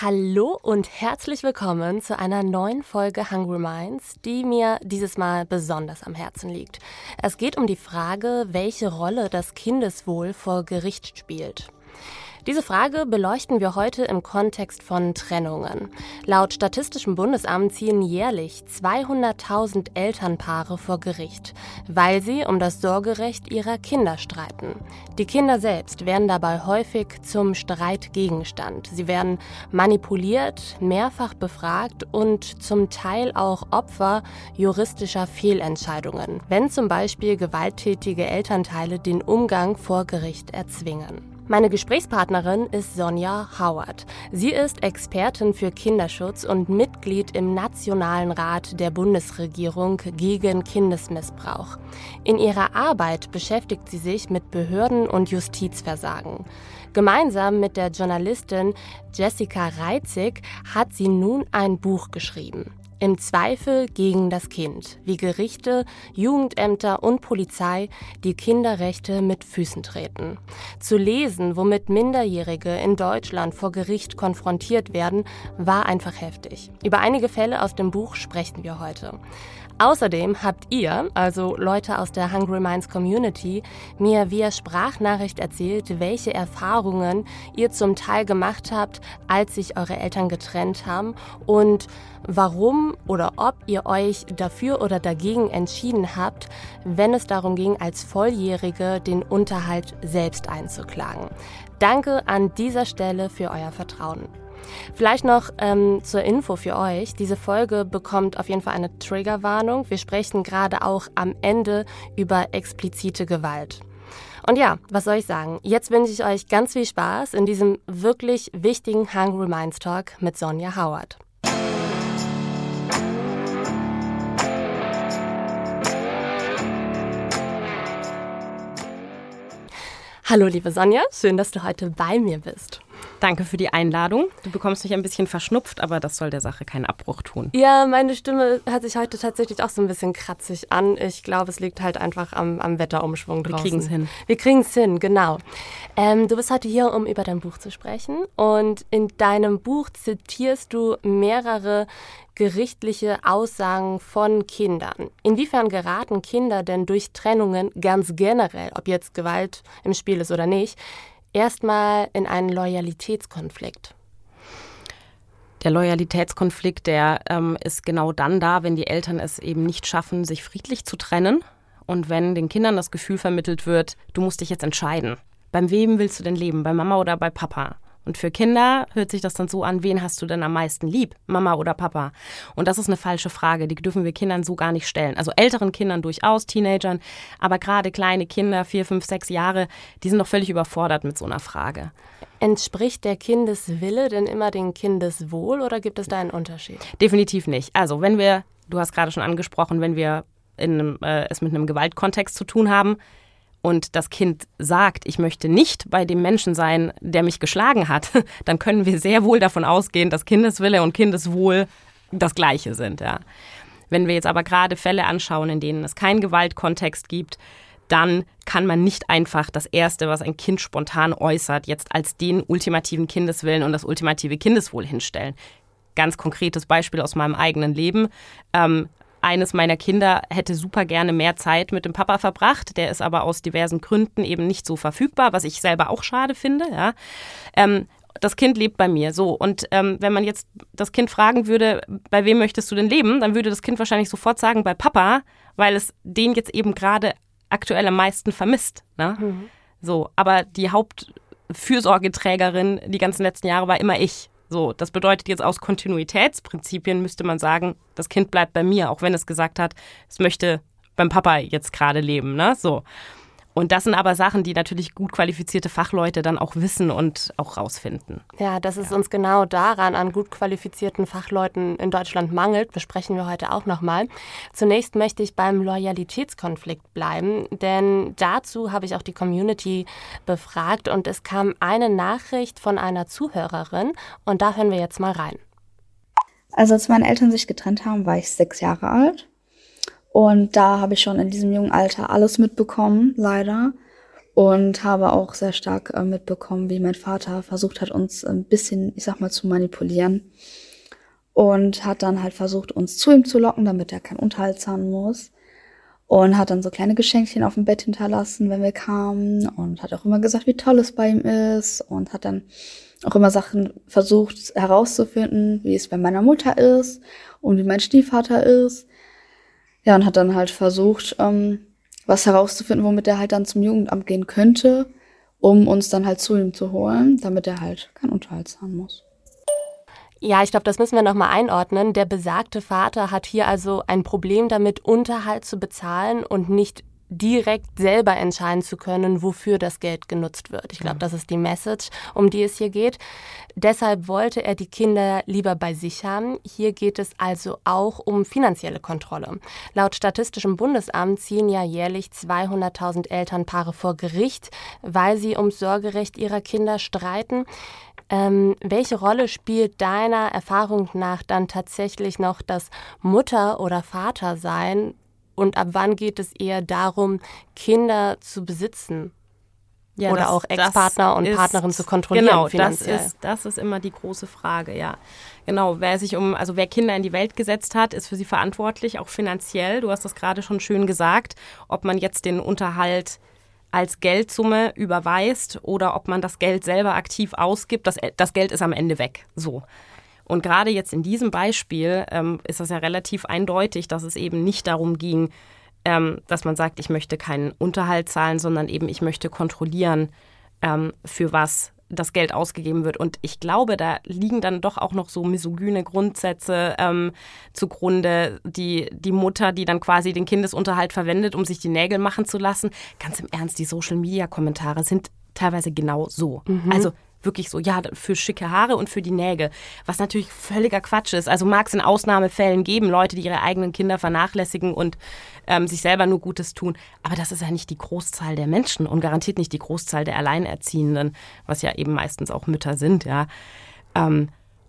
Hallo und herzlich willkommen zu einer neuen Folge Hungry Minds, die mir dieses Mal besonders am Herzen liegt. Es geht um die Frage, welche Rolle das Kindeswohl vor Gericht spielt. Diese Frage beleuchten wir heute im Kontext von Trennungen. Laut Statistischem Bundesamt ziehen jährlich 200.000 Elternpaare vor Gericht, weil sie um das Sorgerecht ihrer Kinder streiten. Die Kinder selbst werden dabei häufig zum Streitgegenstand. Sie werden manipuliert, mehrfach befragt und zum Teil auch Opfer juristischer Fehlentscheidungen, wenn zum Beispiel gewalttätige Elternteile den Umgang vor Gericht erzwingen. Meine Gesprächspartnerin ist Sonja Howard. Sie ist Expertin für Kinderschutz und Mitglied im Nationalen Rat der Bundesregierung gegen Kindesmissbrauch. In ihrer Arbeit beschäftigt sie sich mit Behörden und Justizversagen. Gemeinsam mit der Journalistin Jessica Reitzig hat sie nun ein Buch geschrieben. Im Zweifel gegen das Kind, wie Gerichte, Jugendämter und Polizei die Kinderrechte mit Füßen treten. Zu lesen, womit Minderjährige in Deutschland vor Gericht konfrontiert werden, war einfach heftig. Über einige Fälle aus dem Buch sprechen wir heute. Außerdem habt ihr, also Leute aus der Hungry Minds Community, mir via Sprachnachricht erzählt, welche Erfahrungen ihr zum Teil gemacht habt, als sich eure Eltern getrennt haben und warum oder ob ihr euch dafür oder dagegen entschieden habt, wenn es darum ging, als Volljährige den Unterhalt selbst einzuklagen. Danke an dieser Stelle für euer Vertrauen. Vielleicht noch ähm, zur Info für euch. Diese Folge bekommt auf jeden Fall eine Triggerwarnung. Wir sprechen gerade auch am Ende über explizite Gewalt. Und ja, was soll ich sagen? Jetzt wünsche ich euch ganz viel Spaß in diesem wirklich wichtigen Hungry Minds Talk mit Sonja Howard. Hallo liebe Sonja, schön, dass du heute bei mir bist. Danke für die Einladung. Du bekommst mich ein bisschen verschnupft, aber das soll der Sache keinen Abbruch tun. Ja, meine Stimme hört sich heute tatsächlich auch so ein bisschen kratzig an. Ich glaube, es liegt halt einfach am, am Wetterumschwung draußen. Wir kriegen es hin. Wir kriegen es hin, genau. Ähm, du bist heute hier, um über dein Buch zu sprechen. Und in deinem Buch zitierst du mehrere gerichtliche Aussagen von Kindern. Inwiefern geraten Kinder denn durch Trennungen ganz generell, ob jetzt Gewalt im Spiel ist oder nicht, erstmal in einen Loyalitätskonflikt. Der Loyalitätskonflikt, der ähm, ist genau dann da, wenn die Eltern es eben nicht schaffen, sich friedlich zu trennen und wenn den Kindern das Gefühl vermittelt wird, du musst dich jetzt entscheiden. Beim wem willst du denn leben? Bei Mama oder bei Papa? Und für Kinder hört sich das dann so an, wen hast du denn am meisten lieb, Mama oder Papa? Und das ist eine falsche Frage, die dürfen wir Kindern so gar nicht stellen. Also älteren Kindern durchaus, Teenagern, aber gerade kleine Kinder, vier, fünf, sechs Jahre, die sind noch völlig überfordert mit so einer Frage. Entspricht der Kindeswille denn immer dem Kindeswohl oder gibt es da einen Unterschied? Definitiv nicht. Also wenn wir, du hast gerade schon angesprochen, wenn wir in einem, äh, es mit einem Gewaltkontext zu tun haben, und das Kind sagt, ich möchte nicht bei dem Menschen sein, der mich geschlagen hat, dann können wir sehr wohl davon ausgehen, dass Kindeswille und Kindeswohl das gleiche sind. Ja. Wenn wir jetzt aber gerade Fälle anschauen, in denen es keinen Gewaltkontext gibt, dann kann man nicht einfach das Erste, was ein Kind spontan äußert, jetzt als den ultimativen Kindeswillen und das ultimative Kindeswohl hinstellen. Ganz konkretes Beispiel aus meinem eigenen Leben. Ähm, eines meiner Kinder hätte super gerne mehr Zeit mit dem Papa verbracht. Der ist aber aus diversen Gründen eben nicht so verfügbar, was ich selber auch schade finde. Ja. Ähm, das Kind lebt bei mir. So. Und ähm, wenn man jetzt das Kind fragen würde, bei wem möchtest du denn leben, dann würde das Kind wahrscheinlich sofort sagen, bei Papa, weil es den jetzt eben gerade aktuell am meisten vermisst. Ne? Mhm. So, aber die Hauptfürsorgeträgerin die ganzen letzten Jahre war immer ich. So, das bedeutet jetzt aus Kontinuitätsprinzipien müsste man sagen, das Kind bleibt bei mir, auch wenn es gesagt hat, es möchte beim Papa jetzt gerade leben, ne? So. Und das sind aber Sachen, die natürlich gut qualifizierte Fachleute dann auch wissen und auch rausfinden. Ja, dass es ja. uns genau daran an gut qualifizierten Fachleuten in Deutschland mangelt, besprechen wir heute auch nochmal. Zunächst möchte ich beim Loyalitätskonflikt bleiben, denn dazu habe ich auch die Community befragt und es kam eine Nachricht von einer Zuhörerin und da hören wir jetzt mal rein. Also als meine Eltern sich getrennt haben, war ich sechs Jahre alt. Und da habe ich schon in diesem jungen Alter alles mitbekommen, leider. Und habe auch sehr stark äh, mitbekommen, wie mein Vater versucht hat, uns ein bisschen, ich sag mal, zu manipulieren. Und hat dann halt versucht, uns zu ihm zu locken, damit er keinen Unterhalt zahlen muss. Und hat dann so kleine Geschenkchen auf dem Bett hinterlassen, wenn wir kamen. Und hat auch immer gesagt, wie toll es bei ihm ist. Und hat dann auch immer Sachen versucht herauszufinden, wie es bei meiner Mutter ist und wie mein Stiefvater ist. Ja, und hat dann halt versucht, ähm, was herauszufinden, womit er halt dann zum Jugendamt gehen könnte, um uns dann halt zu ihm zu holen, damit er halt keinen Unterhalt zahlen muss. Ja, ich glaube, das müssen wir nochmal einordnen. Der besagte Vater hat hier also ein Problem damit, Unterhalt zu bezahlen und nicht direkt selber entscheiden zu können, wofür das Geld genutzt wird. Ich glaube, das ist die Message, um die es hier geht. Deshalb wollte er die Kinder lieber bei sich haben. Hier geht es also auch um finanzielle Kontrolle. Laut Statistischem Bundesamt ziehen ja jährlich 200.000 Elternpaare vor Gericht, weil sie ums Sorgerecht ihrer Kinder streiten. Ähm, welche Rolle spielt deiner Erfahrung nach dann tatsächlich noch das Mutter- oder Vatersein und ab wann geht es eher darum, Kinder zu besitzen? Ja, oder das, auch Ex-Partner und Partnerin zu kontrollieren genau, finanziell. Das ist, das ist immer die große Frage, ja. Genau, wer sich um, also wer Kinder in die Welt gesetzt hat, ist für sie verantwortlich, auch finanziell. Du hast das gerade schon schön gesagt, ob man jetzt den Unterhalt als Geldsumme überweist oder ob man das Geld selber aktiv ausgibt. Das, das Geld ist am Ende weg. So. Und gerade jetzt in diesem Beispiel ähm, ist das ja relativ eindeutig, dass es eben nicht darum ging, ähm, dass man sagt, ich möchte keinen Unterhalt zahlen, sondern eben ich möchte kontrollieren, ähm, für was das Geld ausgegeben wird. Und ich glaube, da liegen dann doch auch noch so misogyne Grundsätze ähm, zugrunde. Die, die Mutter, die dann quasi den Kindesunterhalt verwendet, um sich die Nägel machen zu lassen. Ganz im Ernst, die Social-Media-Kommentare sind teilweise genau so. Mhm. Also wirklich so, ja, für schicke Haare und für die Nägel. Was natürlich völliger Quatsch ist. Also mag es in Ausnahmefällen geben, Leute, die ihre eigenen Kinder vernachlässigen und ähm, sich selber nur Gutes tun. Aber das ist ja nicht die Großzahl der Menschen und garantiert nicht die Großzahl der Alleinerziehenden, was ja eben meistens auch Mütter sind, ja. Ähm,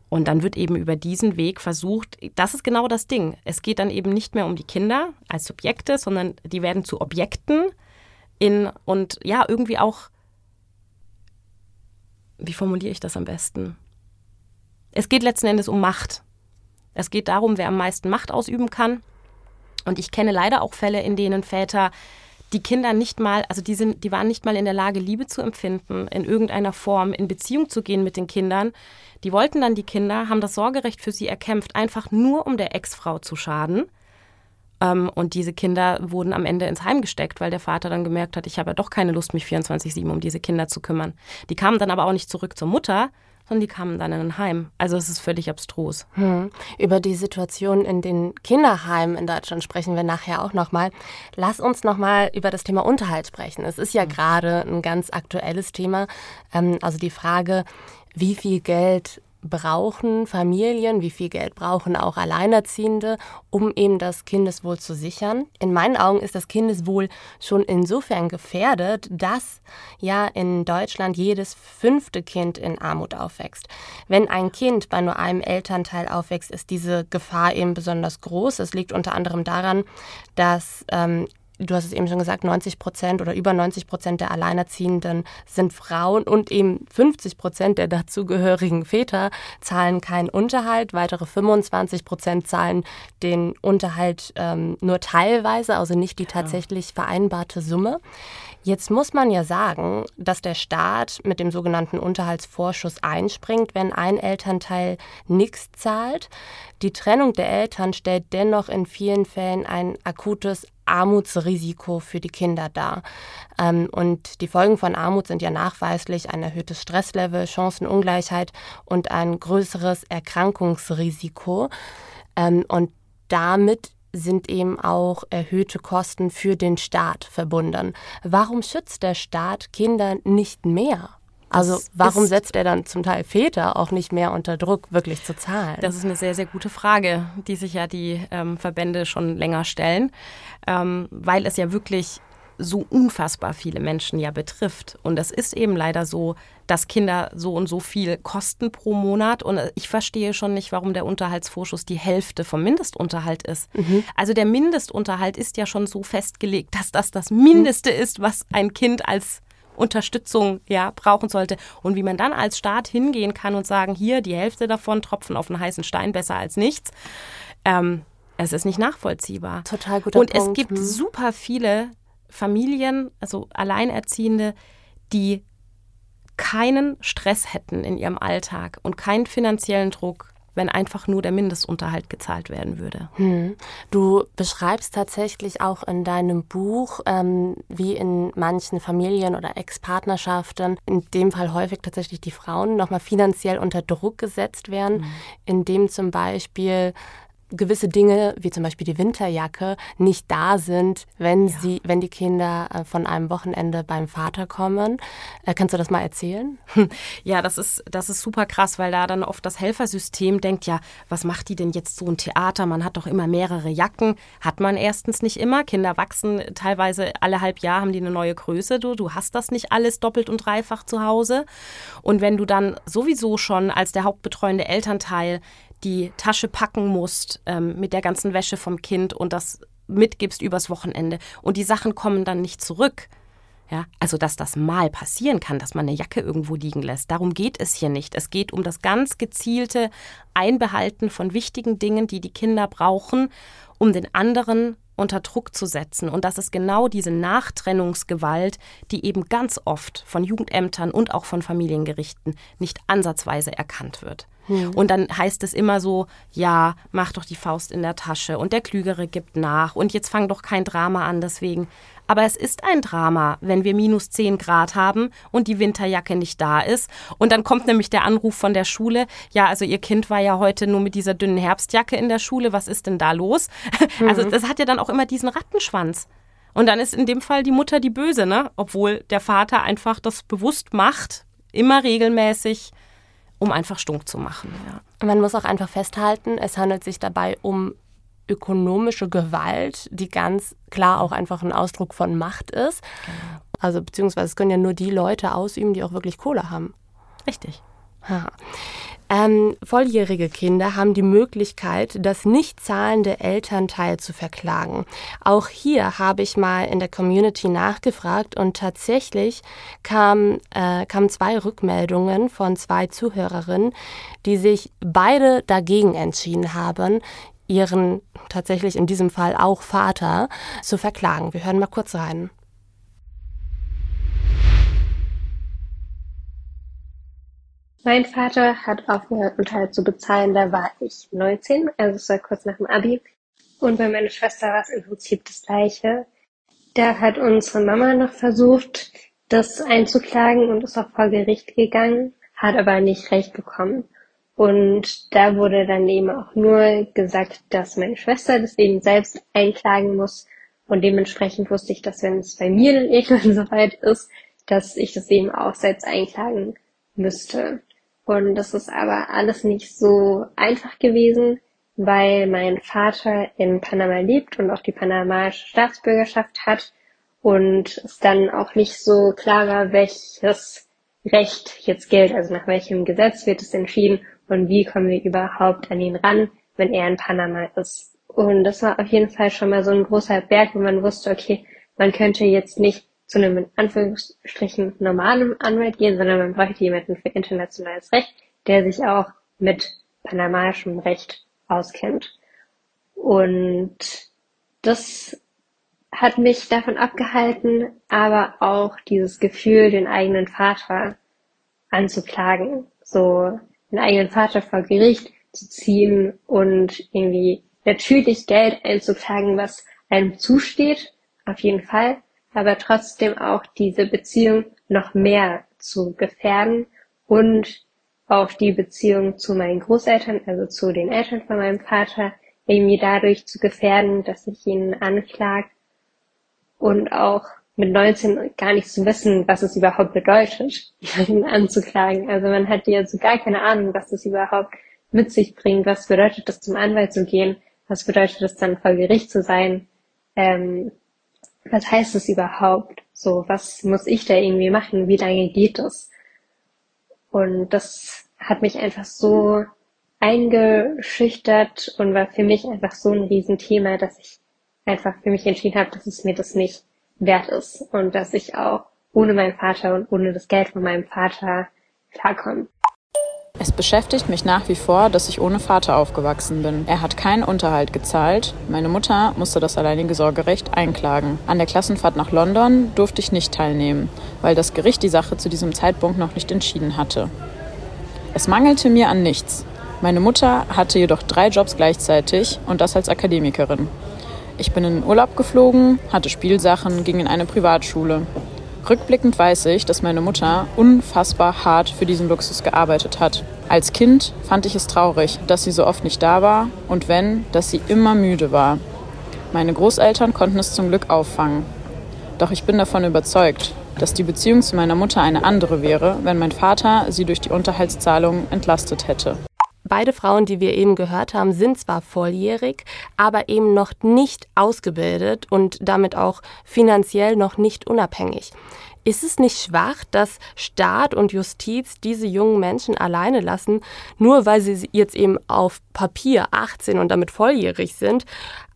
und dann wird eben über diesen Weg versucht, das ist genau das Ding. Es geht dann eben nicht mehr um die Kinder als Subjekte, sondern die werden zu Objekten in und ja, irgendwie auch wie formuliere ich das am besten? Es geht letzten Endes um Macht. Es geht darum, wer am meisten Macht ausüben kann. Und ich kenne leider auch Fälle, in denen Väter die Kinder nicht mal, also die, sind, die waren nicht mal in der Lage, Liebe zu empfinden, in irgendeiner Form in Beziehung zu gehen mit den Kindern. Die wollten dann die Kinder, haben das Sorgerecht für sie erkämpft, einfach nur um der Ex-Frau zu schaden. Ähm, und diese Kinder wurden am Ende ins Heim gesteckt, weil der Vater dann gemerkt hat, ich habe ja doch keine Lust, mich 24-7 um diese Kinder zu kümmern. Die kamen dann aber auch nicht zurück zur Mutter, sondern die kamen dann in ein Heim. Also es ist völlig abstrus. Hm. Über die Situation in den Kinderheimen in Deutschland sprechen wir nachher auch nochmal. Lass uns nochmal über das Thema Unterhalt sprechen. Es ist ja hm. gerade ein ganz aktuelles Thema. Ähm, also die Frage, wie viel Geld brauchen Familien, wie viel Geld brauchen auch Alleinerziehende, um eben das Kindeswohl zu sichern. In meinen Augen ist das Kindeswohl schon insofern gefährdet, dass ja in Deutschland jedes fünfte Kind in Armut aufwächst. Wenn ein Kind bei nur einem Elternteil aufwächst, ist diese Gefahr eben besonders groß. Es liegt unter anderem daran, dass ähm, du hast es eben schon gesagt, 90 Prozent oder über 90 Prozent der Alleinerziehenden sind Frauen und eben 50 Prozent der dazugehörigen Väter zahlen keinen Unterhalt. Weitere 25 Prozent zahlen den Unterhalt ähm, nur teilweise, also nicht die tatsächlich vereinbarte Summe. Jetzt muss man ja sagen, dass der Staat mit dem sogenannten Unterhaltsvorschuss einspringt, wenn ein Elternteil nichts zahlt. Die Trennung der Eltern stellt dennoch in vielen Fällen ein akutes Armutsrisiko für die Kinder dar. Ähm, und die Folgen von Armut sind ja nachweislich ein erhöhtes Stresslevel, Chancenungleichheit und ein größeres Erkrankungsrisiko. Ähm, und damit sind eben auch erhöhte Kosten für den Staat verbunden. Warum schützt der Staat Kinder nicht mehr? Also warum setzt er dann zum Teil Väter auch nicht mehr unter Druck, wirklich zu zahlen? Das ist eine sehr, sehr gute Frage, die sich ja die ähm, Verbände schon länger stellen, ähm, weil es ja wirklich so unfassbar viele Menschen ja betrifft. Und es ist eben leider so, dass Kinder so und so viel kosten pro Monat. Und ich verstehe schon nicht, warum der Unterhaltsvorschuss die Hälfte vom Mindestunterhalt ist. Mhm. Also der Mindestunterhalt ist ja schon so festgelegt, dass das das Mindeste ist, was ein Kind als Unterstützung ja brauchen sollte und wie man dann als Staat hingehen kann und sagen, hier die Hälfte davon tropfen auf einen heißen Stein besser als nichts. Ähm, es ist nicht nachvollziehbar. Total guter Und Punkt. es gibt hm. super viele Familien, also Alleinerziehende, die keinen Stress hätten in ihrem Alltag und keinen finanziellen Druck, wenn einfach nur der Mindestunterhalt gezahlt werden würde. Hm. Du beschreibst tatsächlich auch in deinem Buch, ähm, wie in manchen Familien oder Ex-Partnerschaften, in dem Fall häufig tatsächlich die Frauen, nochmal finanziell unter Druck gesetzt werden, mhm. indem zum Beispiel gewisse Dinge, wie zum Beispiel die Winterjacke, nicht da sind, wenn ja. sie, wenn die Kinder äh, von einem Wochenende beim Vater kommen. Äh, kannst du das mal erzählen? Ja, das ist, das ist super krass, weil da dann oft das Helfersystem denkt, ja, was macht die denn jetzt so ein Theater? Man hat doch immer mehrere Jacken. Hat man erstens nicht immer. Kinder wachsen teilweise alle halb Jahr haben die eine neue Größe. Du, du hast das nicht alles doppelt und dreifach zu Hause. Und wenn du dann sowieso schon als der hauptbetreuende Elternteil die Tasche packen musst ähm, mit der ganzen Wäsche vom Kind und das mitgibst übers Wochenende und die Sachen kommen dann nicht zurück. Ja, also dass das mal passieren kann, dass man eine Jacke irgendwo liegen lässt. Darum geht es hier nicht. Es geht um das ganz gezielte Einbehalten von wichtigen Dingen, die die Kinder brauchen, um den anderen unter Druck zu setzen. Und das ist genau diese Nachtrennungsgewalt, die eben ganz oft von Jugendämtern und auch von Familiengerichten nicht ansatzweise erkannt wird. Mhm. Und dann heißt es immer so, ja, mach doch die Faust in der Tasche und der Klügere gibt nach und jetzt fang doch kein Drama an deswegen. Aber es ist ein Drama, wenn wir minus 10 Grad haben und die Winterjacke nicht da ist. Und dann kommt nämlich der Anruf von der Schule, ja, also ihr Kind war ja heute nur mit dieser dünnen Herbstjacke in der Schule, was ist denn da los? Mhm. Also das hat ja dann auch immer diesen Rattenschwanz. Und dann ist in dem Fall die Mutter die Böse, ne? Obwohl der Vater einfach das bewusst macht, immer regelmäßig um einfach stunk zu machen. Ja. Man muss auch einfach festhalten, es handelt sich dabei um ökonomische Gewalt, die ganz klar auch einfach ein Ausdruck von Macht ist. Genau. Also beziehungsweise es können ja nur die Leute ausüben, die auch wirklich Kohle haben. Richtig. Ähm, volljährige Kinder haben die Möglichkeit, das nicht zahlende Elternteil zu verklagen. Auch hier habe ich mal in der Community nachgefragt und tatsächlich kam, äh, kamen zwei Rückmeldungen von zwei Zuhörerinnen, die sich beide dagegen entschieden haben, ihren tatsächlich in diesem Fall auch Vater zu verklagen. Wir hören mal kurz rein. Mein Vater hat aufgehört, Unterhalt zu bezahlen, da war ich 19, also es war kurz nach dem Abi. Und bei meiner Schwester war es im Prinzip das Gleiche. Da hat unsere Mama noch versucht, das einzuklagen und ist auch vor Gericht gegangen, hat aber nicht recht bekommen. Und da wurde dann eben auch nur gesagt, dass meine Schwester das eben selbst einklagen muss. Und dementsprechend wusste ich, dass wenn es bei mir dann irgendwann soweit ist, dass ich das eben auch selbst einklagen müsste. Und das ist aber alles nicht so einfach gewesen, weil mein Vater in Panama lebt und auch die panamaische Staatsbürgerschaft hat und es dann auch nicht so klar war, welches Recht jetzt gilt, also nach welchem Gesetz wird es entschieden und wie kommen wir überhaupt an ihn ran, wenn er in Panama ist. Und das war auf jeden Fall schon mal so ein großer Berg, wo man wusste, okay, man könnte jetzt nicht zu einem in Anführungsstrichen normalen Anwalt gehen, sondern man bräuchte jemanden für internationales Recht, der sich auch mit panamaischem Recht auskennt. Und das hat mich davon abgehalten, aber auch dieses Gefühl, den eigenen Vater anzuklagen, so den eigenen Vater vor Gericht zu ziehen und irgendwie natürlich Geld einzuklagen, was einem zusteht, auf jeden Fall, aber trotzdem auch diese Beziehung noch mehr zu gefährden und auf die Beziehung zu meinen Großeltern, also zu den Eltern von meinem Vater, irgendwie dadurch zu gefährden, dass ich ihn anklage und auch mit 19 gar nicht zu wissen, was es überhaupt bedeutet, ihn anzuklagen. Also man hat ja so gar keine Ahnung, was das überhaupt mit sich bringt. Was bedeutet das, zum Anwalt zu gehen? Was bedeutet das dann vor Gericht zu sein? Ähm, was heißt das überhaupt? So, was muss ich da irgendwie machen? Wie lange geht das? Und das hat mich einfach so eingeschüchtert und war für mich einfach so ein Riesenthema, dass ich einfach für mich entschieden habe, dass es mir das nicht wert ist und dass ich auch ohne meinen Vater und ohne das Geld von meinem Vater klarkomme. Es beschäftigt mich nach wie vor, dass ich ohne Vater aufgewachsen bin. Er hat keinen Unterhalt gezahlt. Meine Mutter musste das alleinige Sorgerecht einklagen. An der Klassenfahrt nach London durfte ich nicht teilnehmen, weil das Gericht die Sache zu diesem Zeitpunkt noch nicht entschieden hatte. Es mangelte mir an nichts. Meine Mutter hatte jedoch drei Jobs gleichzeitig und das als Akademikerin. Ich bin in den Urlaub geflogen, hatte Spielsachen, ging in eine Privatschule. Rückblickend weiß ich, dass meine Mutter unfassbar hart für diesen Luxus gearbeitet hat. Als Kind fand ich es traurig, dass sie so oft nicht da war und wenn, dass sie immer müde war. Meine Großeltern konnten es zum Glück auffangen. Doch ich bin davon überzeugt, dass die Beziehung zu meiner Mutter eine andere wäre, wenn mein Vater sie durch die Unterhaltszahlungen entlastet hätte. Beide Frauen, die wir eben gehört haben, sind zwar volljährig, aber eben noch nicht ausgebildet und damit auch finanziell noch nicht unabhängig. Ist es nicht schwach, dass Staat und Justiz diese jungen Menschen alleine lassen, nur weil sie jetzt eben auf Papier 18 und damit volljährig sind?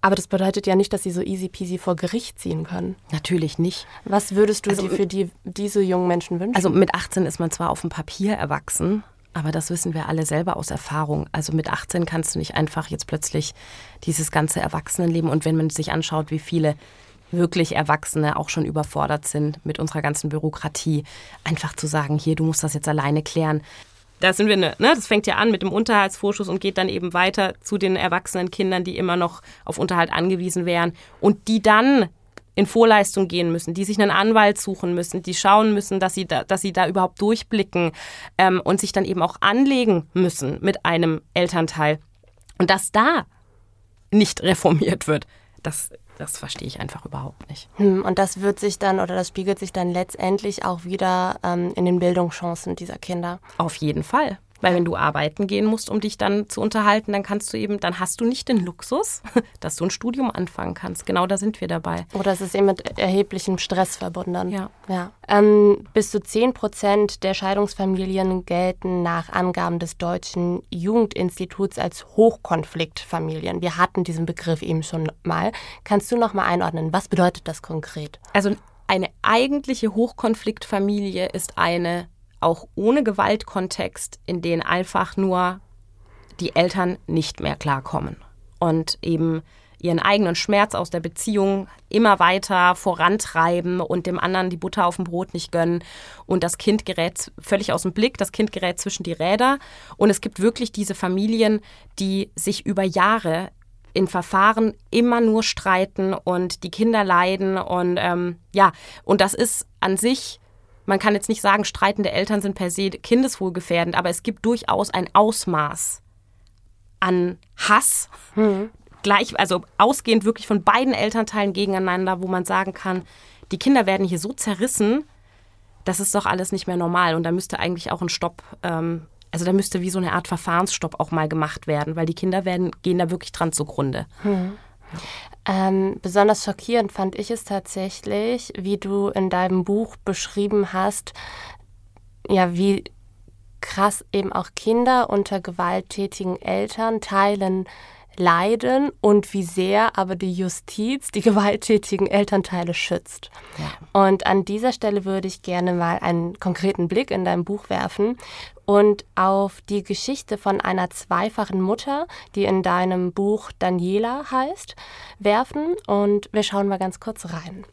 Aber das bedeutet ja nicht, dass sie so easy peasy vor Gericht ziehen können. Natürlich nicht. Was würdest du also, dir für die, diese jungen Menschen wünschen? Also mit 18 ist man zwar auf dem Papier erwachsen, aber das wissen wir alle selber aus Erfahrung. Also mit 18 kannst du nicht einfach jetzt plötzlich dieses ganze Erwachsenenleben und wenn man sich anschaut, wie viele wirklich Erwachsene auch schon überfordert sind mit unserer ganzen Bürokratie, einfach zu sagen, hier, du musst das jetzt alleine klären. Da sind wir, ne, ne, das fängt ja an mit dem Unterhaltsvorschuss und geht dann eben weiter zu den erwachsenen Kindern, die immer noch auf Unterhalt angewiesen wären und die dann in Vorleistung gehen müssen, die sich einen Anwalt suchen müssen, die schauen müssen, dass sie da, dass sie da überhaupt durchblicken ähm, und sich dann eben auch anlegen müssen mit einem Elternteil. Und dass da nicht reformiert wird, das, das verstehe ich einfach überhaupt nicht. Hm, und das wird sich dann oder das spiegelt sich dann letztendlich auch wieder ähm, in den Bildungschancen dieser Kinder. Auf jeden Fall. Weil wenn du arbeiten gehen musst, um dich dann zu unterhalten, dann kannst du eben, dann hast du nicht den Luxus, dass du ein Studium anfangen kannst. Genau da sind wir dabei. Oder es ist eben mit erheblichem Stress verbunden. Ja. ja. Ähm, bis zu 10 Prozent der Scheidungsfamilien gelten nach Angaben des Deutschen Jugendinstituts als Hochkonfliktfamilien. Wir hatten diesen Begriff eben schon mal. Kannst du noch mal einordnen, was bedeutet das konkret? Also eine eigentliche Hochkonfliktfamilie ist eine auch ohne Gewaltkontext, in denen einfach nur die Eltern nicht mehr klarkommen und eben ihren eigenen Schmerz aus der Beziehung immer weiter vorantreiben und dem anderen die Butter auf dem Brot nicht gönnen. Und das Kind gerät völlig aus dem Blick, das Kind gerät zwischen die Räder. Und es gibt wirklich diese Familien, die sich über Jahre in Verfahren immer nur streiten und die Kinder leiden. Und ähm, ja, und das ist an sich man kann jetzt nicht sagen, streitende Eltern sind per se kindeswohlgefährdend, aber es gibt durchaus ein Ausmaß an Hass, mhm. gleich, also ausgehend wirklich von beiden Elternteilen gegeneinander, wo man sagen kann, die Kinder werden hier so zerrissen, das ist doch alles nicht mehr normal und da müsste eigentlich auch ein Stopp, ähm, also da müsste wie so eine Art Verfahrensstopp auch mal gemacht werden, weil die Kinder werden, gehen da wirklich dran zugrunde. Mhm. Ähm, besonders schockierend fand ich es tatsächlich, wie du in deinem Buch beschrieben hast, ja, wie krass eben auch Kinder unter gewalttätigen Elternteilen leiden und wie sehr aber die Justiz die gewalttätigen Elternteile schützt. Ja. Und an dieser Stelle würde ich gerne mal einen konkreten Blick in dein Buch werfen und auf die Geschichte von einer zweifachen Mutter, die in deinem Buch Daniela heißt, werfen und wir schauen mal ganz kurz rein.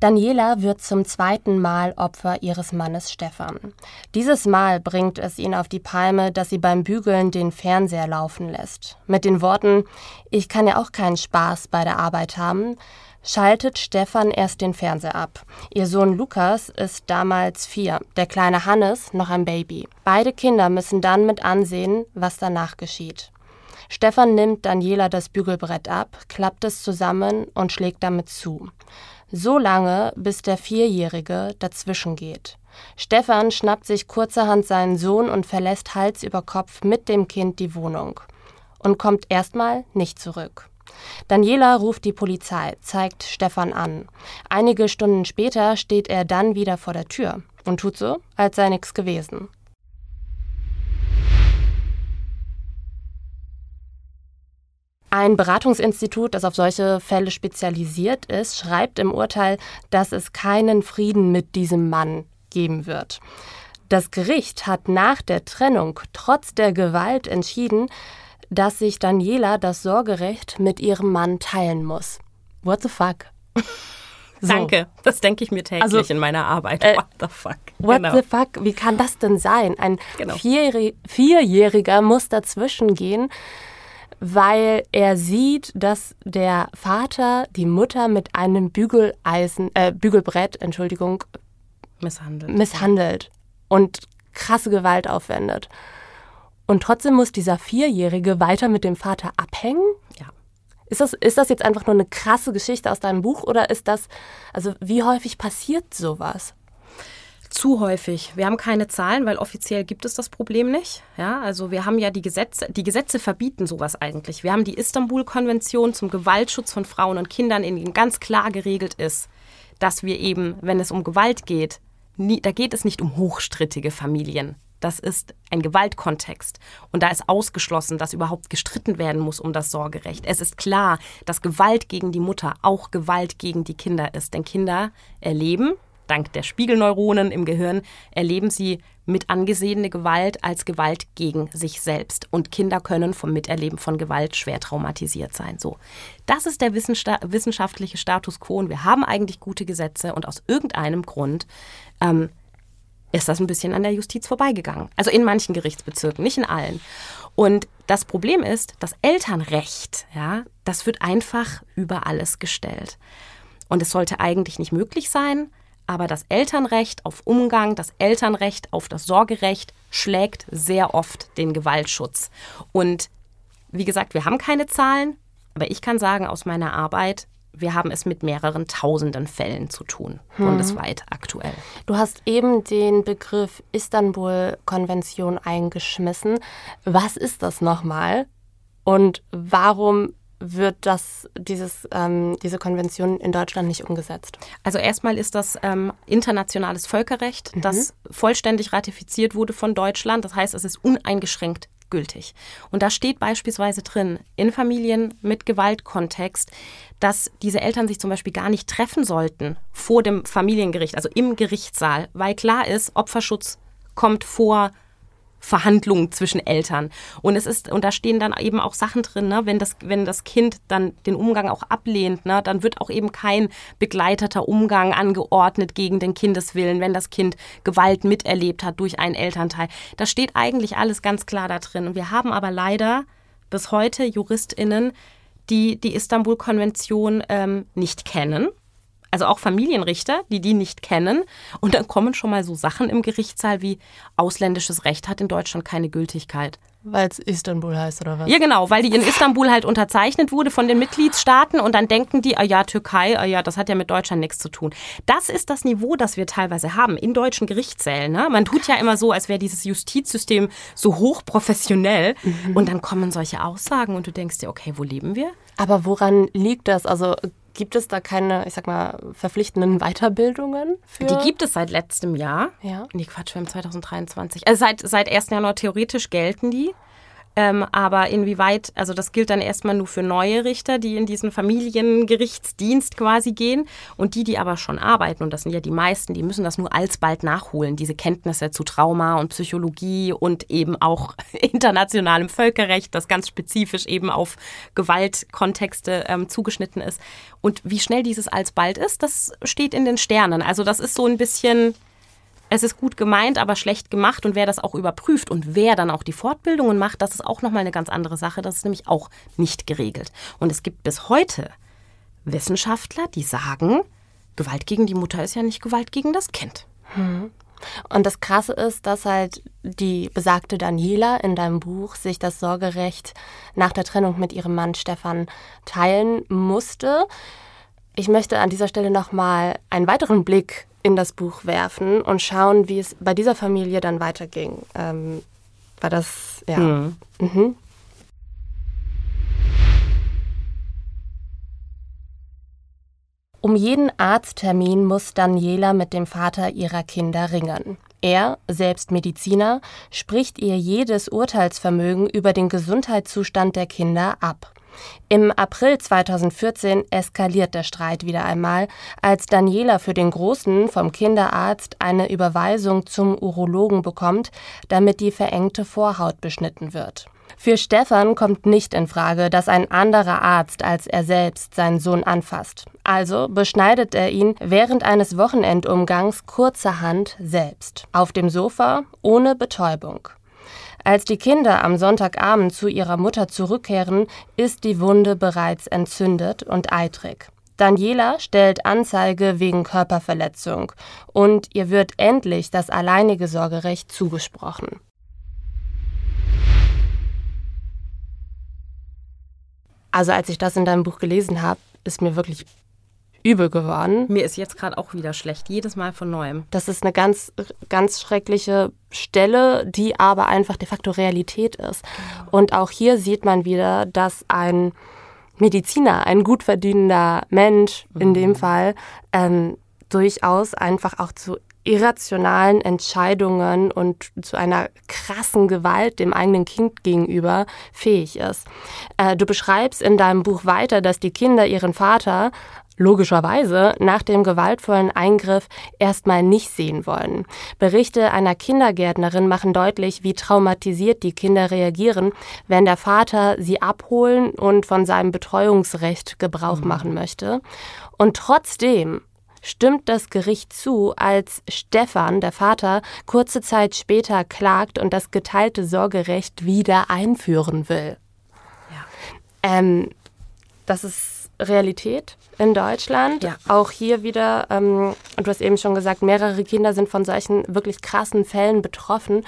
Daniela wird zum zweiten Mal Opfer ihres Mannes Stefan. Dieses Mal bringt es ihn auf die Palme, dass sie beim Bügeln den Fernseher laufen lässt. Mit den Worten Ich kann ja auch keinen Spaß bei der Arbeit haben, schaltet Stefan erst den Fernseher ab. Ihr Sohn Lukas ist damals vier, der kleine Hannes noch ein Baby. Beide Kinder müssen dann mit ansehen, was danach geschieht. Stefan nimmt Daniela das Bügelbrett ab, klappt es zusammen und schlägt damit zu so lange, bis der Vierjährige dazwischen geht. Stefan schnappt sich kurzerhand seinen Sohn und verlässt Hals über Kopf mit dem Kind die Wohnung und kommt erstmal nicht zurück. Daniela ruft die Polizei, zeigt Stefan an. Einige Stunden später steht er dann wieder vor der Tür und tut so, als sei nichts gewesen. Ein Beratungsinstitut, das auf solche Fälle spezialisiert ist, schreibt im Urteil, dass es keinen Frieden mit diesem Mann geben wird. Das Gericht hat nach der Trennung trotz der Gewalt entschieden, dass sich Daniela das Sorgerecht mit ihrem Mann teilen muss. What the fuck? So. Danke, das denke ich mir täglich also, in meiner Arbeit. Äh, what the fuck? What genau. the fuck? Wie kann das denn sein? Ein genau. Vierjähriger muss dazwischen gehen weil er sieht, dass der Vater die Mutter mit einem Bügeleisen, äh, Bügelbrett, Entschuldigung, misshandelt. misshandelt und krasse Gewalt aufwendet. Und trotzdem muss dieser Vierjährige weiter mit dem Vater abhängen? Ja. Ist das, ist das jetzt einfach nur eine krasse Geschichte aus deinem Buch oder ist das, also wie häufig passiert sowas? Zu häufig. Wir haben keine Zahlen, weil offiziell gibt es das Problem nicht. Ja, also wir haben ja die Gesetze, die Gesetze verbieten sowas eigentlich. Wir haben die Istanbul-Konvention zum Gewaltschutz von Frauen und Kindern, in denen ganz klar geregelt ist, dass wir eben, wenn es um Gewalt geht, nie, da geht es nicht um hochstrittige Familien. Das ist ein Gewaltkontext. Und da ist ausgeschlossen, dass überhaupt gestritten werden muss um das Sorgerecht. Es ist klar, dass Gewalt gegen die Mutter auch Gewalt gegen die Kinder ist. Denn Kinder erleben, dank der Spiegelneuronen im Gehirn erleben sie mit angesehene Gewalt als Gewalt gegen sich selbst. Und Kinder können vom Miterleben von Gewalt schwer traumatisiert sein. So. Das ist der wissenschaftliche Status quo und wir haben eigentlich gute Gesetze und aus irgendeinem Grund ähm, ist das ein bisschen an der Justiz vorbeigegangen. Also in manchen Gerichtsbezirken, nicht in allen. Und das Problem ist, das Elternrecht, ja, das wird einfach über alles gestellt. Und es sollte eigentlich nicht möglich sein, aber das Elternrecht auf Umgang, das Elternrecht auf das Sorgerecht schlägt sehr oft den Gewaltschutz. Und wie gesagt, wir haben keine Zahlen, aber ich kann sagen aus meiner Arbeit, wir haben es mit mehreren tausenden Fällen zu tun, hm. bundesweit aktuell. Du hast eben den Begriff Istanbul-Konvention eingeschmissen. Was ist das nochmal? Und warum wird das, dieses, ähm, diese Konvention in Deutschland nicht umgesetzt? Also erstmal ist das ähm, internationales Völkerrecht, mhm. das vollständig ratifiziert wurde von Deutschland. Das heißt, es ist uneingeschränkt gültig. Und da steht beispielsweise drin, in Familien mit Gewaltkontext, dass diese Eltern sich zum Beispiel gar nicht treffen sollten vor dem Familiengericht, also im Gerichtssaal, weil klar ist, Opferschutz kommt vor Verhandlungen zwischen Eltern. Und es ist, und da stehen dann eben auch Sachen drin, ne? wenn, das, wenn das Kind dann den Umgang auch ablehnt, ne? dann wird auch eben kein begleiteter Umgang angeordnet gegen den Kindeswillen, wenn das Kind Gewalt miterlebt hat durch einen Elternteil. Da steht eigentlich alles ganz klar da drin. Und wir haben aber leider bis heute JuristInnen, die die Istanbul-Konvention ähm, nicht kennen also auch Familienrichter, die die nicht kennen. Und dann kommen schon mal so Sachen im Gerichtssaal wie ausländisches Recht hat in Deutschland keine Gültigkeit. Weil es Istanbul heißt oder was? Ja, genau, weil die in Istanbul halt unterzeichnet wurde von den Mitgliedstaaten und dann denken die, ah ja, Türkei, ah ja, das hat ja mit Deutschland nichts zu tun. Das ist das Niveau, das wir teilweise haben in deutschen Gerichtssälen. Ne? Man tut ja immer so, als wäre dieses Justizsystem so hochprofessionell mhm. und dann kommen solche Aussagen und du denkst dir, okay, wo leben wir? Aber woran liegt das? Also Gibt es da keine, ich sag mal, verpflichtenden Weiterbildungen? Für? Die gibt es seit letztem Jahr. Ja. Nee, Quatsch, wir haben 2023. Also seit, seit 1. Januar theoretisch gelten die. Ähm, aber inwieweit, also das gilt dann erstmal nur für neue Richter, die in diesen Familiengerichtsdienst quasi gehen. Und die, die aber schon arbeiten, und das sind ja die meisten, die müssen das nur alsbald nachholen, diese Kenntnisse zu Trauma und Psychologie und eben auch internationalem Völkerrecht, das ganz spezifisch eben auf Gewaltkontexte ähm, zugeschnitten ist. Und wie schnell dieses alsbald ist, das steht in den Sternen. Also das ist so ein bisschen es ist gut gemeint, aber schlecht gemacht und wer das auch überprüft und wer dann auch die Fortbildungen macht, das ist auch nochmal eine ganz andere Sache. Das ist nämlich auch nicht geregelt. Und es gibt bis heute Wissenschaftler, die sagen, Gewalt gegen die Mutter ist ja nicht Gewalt gegen das Kind. Hm. Und das Krasse ist, dass halt die besagte Daniela in deinem Buch sich das Sorgerecht nach der Trennung mit ihrem Mann Stefan teilen musste. Ich möchte an dieser Stelle nochmal einen weiteren Blick in das Buch werfen und schauen, wie es bei dieser Familie dann weiterging. Ähm, war das, ja. Mhm. Mhm. Um jeden Arzttermin muss Daniela mit dem Vater ihrer Kinder ringen. Er, selbst Mediziner, spricht ihr jedes Urteilsvermögen über den Gesundheitszustand der Kinder ab. Im April 2014 eskaliert der Streit wieder einmal, als Daniela für den Großen vom Kinderarzt eine Überweisung zum Urologen bekommt, damit die verengte Vorhaut beschnitten wird. Für Stefan kommt nicht in Frage, dass ein anderer Arzt als er selbst seinen Sohn anfasst. Also beschneidet er ihn während eines Wochenendumgangs kurzerhand selbst. Auf dem Sofa ohne Betäubung. Als die Kinder am Sonntagabend zu ihrer Mutter zurückkehren, ist die Wunde bereits entzündet und eitrig. Daniela stellt Anzeige wegen Körperverletzung und ihr wird endlich das alleinige Sorgerecht zugesprochen. Also als ich das in deinem Buch gelesen habe, ist mir wirklich übel geworden. Mir ist jetzt gerade auch wieder schlecht, jedes Mal von neuem. Das ist eine ganz, ganz schreckliche Stelle, die aber einfach de facto Realität ist. Und auch hier sieht man wieder, dass ein Mediziner, ein gut verdienender Mensch in mhm. dem Fall, ähm, durchaus einfach auch zu irrationalen Entscheidungen und zu einer krassen Gewalt dem eigenen Kind gegenüber fähig ist. Äh, du beschreibst in deinem Buch weiter, dass die Kinder ihren Vater logischerweise nach dem gewaltvollen Eingriff erstmal nicht sehen wollen. Berichte einer Kindergärtnerin machen deutlich, wie traumatisiert die Kinder reagieren, wenn der Vater sie abholen und von seinem Betreuungsrecht Gebrauch mhm. machen möchte. Und trotzdem stimmt das Gericht zu, als Stefan, der Vater, kurze Zeit später klagt und das geteilte Sorgerecht wieder einführen will. Ja. Ähm, das ist Realität in Deutschland. Ja. Auch hier wieder, ähm, du hast eben schon gesagt, mehrere Kinder sind von solchen wirklich krassen Fällen betroffen.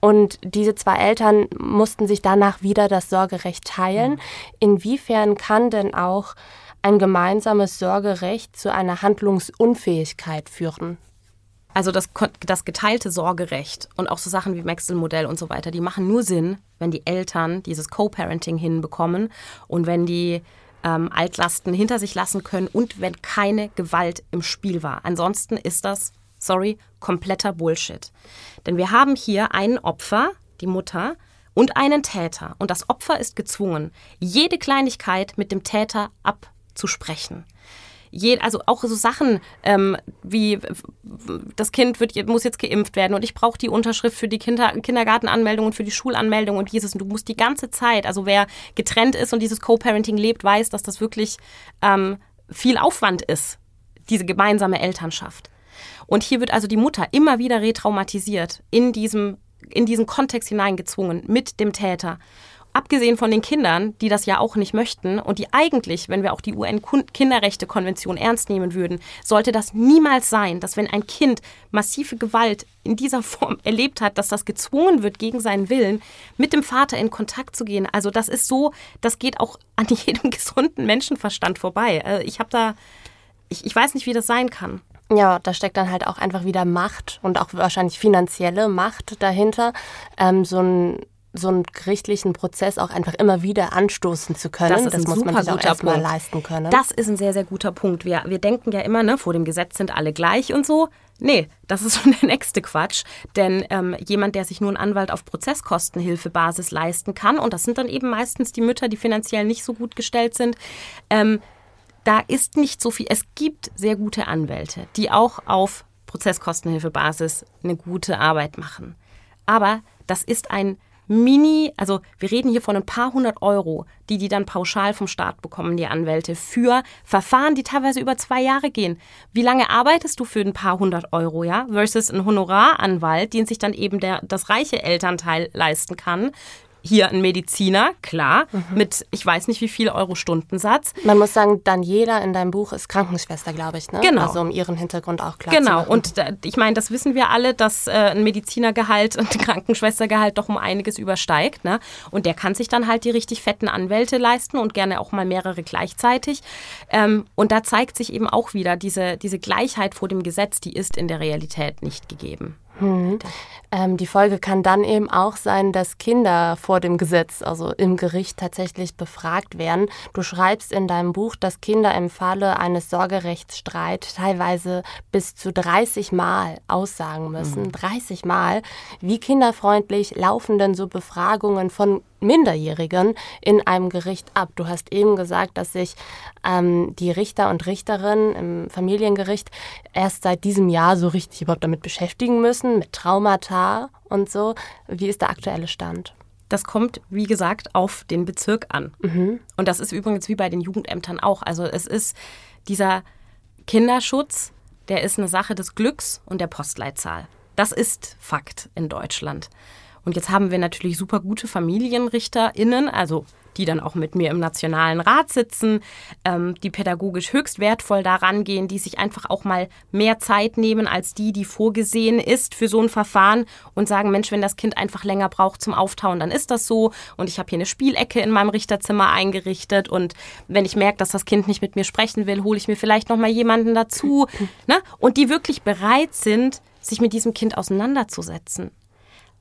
Und diese zwei Eltern mussten sich danach wieder das Sorgerecht teilen. Mhm. Inwiefern kann denn auch ein gemeinsames Sorgerecht zu einer Handlungsunfähigkeit führen? Also das, das geteilte Sorgerecht und auch so Sachen wie Maxwell-Modell und so weiter, die machen nur Sinn, wenn die Eltern dieses Co-Parenting hinbekommen und wenn die ähm, Altlasten hinter sich lassen können und wenn keine Gewalt im Spiel war. Ansonsten ist das, sorry, kompletter Bullshit. Denn wir haben hier ein Opfer, die Mutter, und einen Täter. Und das Opfer ist gezwungen, jede Kleinigkeit mit dem Täter abzusprechen je, also auch so Sachen ähm, wie das Kind wird, muss jetzt geimpft werden und ich brauche die Unterschrift für die Kinder, Kindergartenanmeldung und für die Schulanmeldung und dieses. Und du musst die ganze Zeit, also wer getrennt ist und dieses Co-Parenting lebt, weiß, dass das wirklich ähm, viel Aufwand ist, diese gemeinsame Elternschaft. Und hier wird also die Mutter immer wieder retraumatisiert, in diesem in diesen Kontext hineingezwungen mit dem Täter abgesehen von den Kindern, die das ja auch nicht möchten und die eigentlich, wenn wir auch die UN-Kinderrechte-Konvention ernst nehmen würden, sollte das niemals sein, dass wenn ein Kind massive Gewalt in dieser Form erlebt hat, dass das gezwungen wird, gegen seinen Willen mit dem Vater in Kontakt zu gehen. Also das ist so, das geht auch an jedem gesunden Menschenverstand vorbei. Also ich habe da, ich, ich weiß nicht, wie das sein kann. Ja, da steckt dann halt auch einfach wieder Macht und auch wahrscheinlich finanzielle Macht dahinter. Ähm, so ein so einen gerichtlichen Prozess auch einfach immer wieder anstoßen zu können. Das, das muss man sich auch erstmal leisten können. Das ist ein sehr, sehr guter Punkt. Wir, wir denken ja immer, ne, vor dem Gesetz sind alle gleich und so. Nee, das ist schon der nächste Quatsch. Denn ähm, jemand, der sich nur einen Anwalt auf Prozesskostenhilfebasis leisten kann, und das sind dann eben meistens die Mütter, die finanziell nicht so gut gestellt sind, ähm, da ist nicht so viel. Es gibt sehr gute Anwälte, die auch auf Prozesskostenhilfebasis eine gute Arbeit machen. Aber das ist ein Mini, also wir reden hier von ein paar hundert Euro, die die dann pauschal vom Staat bekommen, die Anwälte, für Verfahren, die teilweise über zwei Jahre gehen. Wie lange arbeitest du für ein paar hundert Euro, ja? Versus ein Honoraranwalt, den sich dann eben der, das reiche Elternteil leisten kann, hier ein Mediziner, klar, mhm. mit ich weiß nicht wie viel Euro Stundensatz. Man muss sagen, Daniela in deinem Buch ist Krankenschwester, glaube ich, ne? Genau. Also um ihren Hintergrund auch klar genau. Genau, und ich meine, das wissen wir alle, dass äh, ein Medizinergehalt und ein Krankenschwestergehalt doch um einiges übersteigt, ne? Und der kann sich dann halt die richtig fetten Anwälte leisten und gerne auch mal mehrere gleichzeitig. Ähm, und da zeigt sich eben auch wieder, diese, diese Gleichheit vor dem Gesetz, die ist in der Realität nicht gegeben. Hm. Ähm, die Folge kann dann eben auch sein, dass Kinder vor dem Gesetz, also im Gericht, tatsächlich befragt werden. Du schreibst in deinem Buch, dass Kinder im Falle eines Sorgerechtsstreits teilweise bis zu 30 Mal aussagen müssen. Mhm. 30 Mal. Wie kinderfreundlich laufen denn so Befragungen von Minderjährigen in einem Gericht ab. Du hast eben gesagt, dass sich ähm, die Richter und Richterinnen im Familiengericht erst seit diesem Jahr so richtig überhaupt damit beschäftigen müssen, mit Traumata und so. Wie ist der aktuelle Stand? Das kommt, wie gesagt, auf den Bezirk an. Mhm. Und das ist übrigens wie bei den Jugendämtern auch. Also es ist dieser Kinderschutz, der ist eine Sache des Glücks und der Postleitzahl. Das ist Fakt in Deutschland. Und jetzt haben wir natürlich super gute FamilienrichterInnen, also die dann auch mit mir im Nationalen Rat sitzen, ähm, die pädagogisch höchst wertvoll daran gehen, die sich einfach auch mal mehr Zeit nehmen als die, die vorgesehen ist für so ein Verfahren und sagen, Mensch, wenn das Kind einfach länger braucht zum Auftauen, dann ist das so. Und ich habe hier eine Spielecke in meinem Richterzimmer eingerichtet und wenn ich merke, dass das Kind nicht mit mir sprechen will, hole ich mir vielleicht noch mal jemanden dazu. Ne? Und die wirklich bereit sind, sich mit diesem Kind auseinanderzusetzen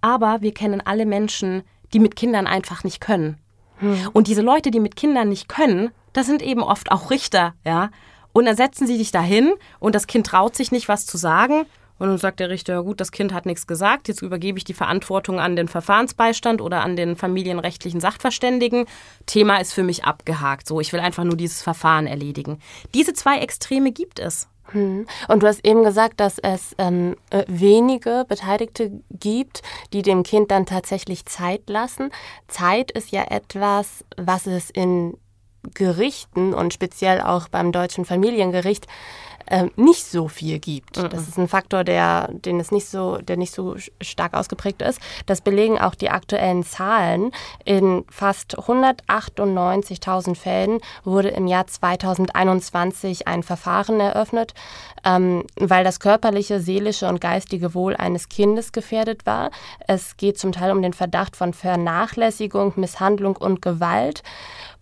aber wir kennen alle Menschen, die mit Kindern einfach nicht können. Hm. Und diese Leute, die mit Kindern nicht können, das sind eben oft auch Richter, ja. Und dann setzen sie dich dahin und das Kind traut sich nicht, was zu sagen. Und dann sagt der Richter, ja gut, das Kind hat nichts gesagt, jetzt übergebe ich die Verantwortung an den Verfahrensbeistand oder an den familienrechtlichen Sachverständigen. Thema ist für mich abgehakt. So, ich will einfach nur dieses Verfahren erledigen. Diese zwei Extreme gibt es. Hm. Und du hast eben gesagt, dass es ähm, äh, wenige Beteiligte gibt, die dem Kind dann tatsächlich Zeit lassen. Zeit ist ja etwas, was es in Gerichten und speziell auch beim deutschen Familiengericht äh, nicht so viel gibt. Mhm. Das ist ein Faktor, der, den es nicht so, der nicht so stark ausgeprägt ist. Das belegen auch die aktuellen Zahlen. In fast 198.000 Fällen wurde im Jahr 2021 ein Verfahren eröffnet, ähm, weil das körperliche, seelische und geistige Wohl eines Kindes gefährdet war. Es geht zum Teil um den Verdacht von Vernachlässigung, Misshandlung und Gewalt.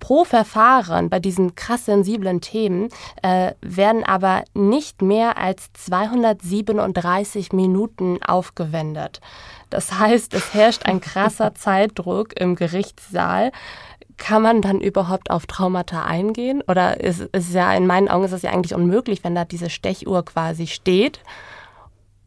Pro Verfahren bei diesen krass sensiblen Themen äh, werden aber nicht mehr als 237 Minuten aufgewendet. Das heißt, es herrscht ein krasser Zeitdruck im Gerichtssaal. Kann man dann überhaupt auf Traumata eingehen? Oder ist, ist ja in meinen Augen ist es ja eigentlich unmöglich, wenn da diese Stechuhr quasi steht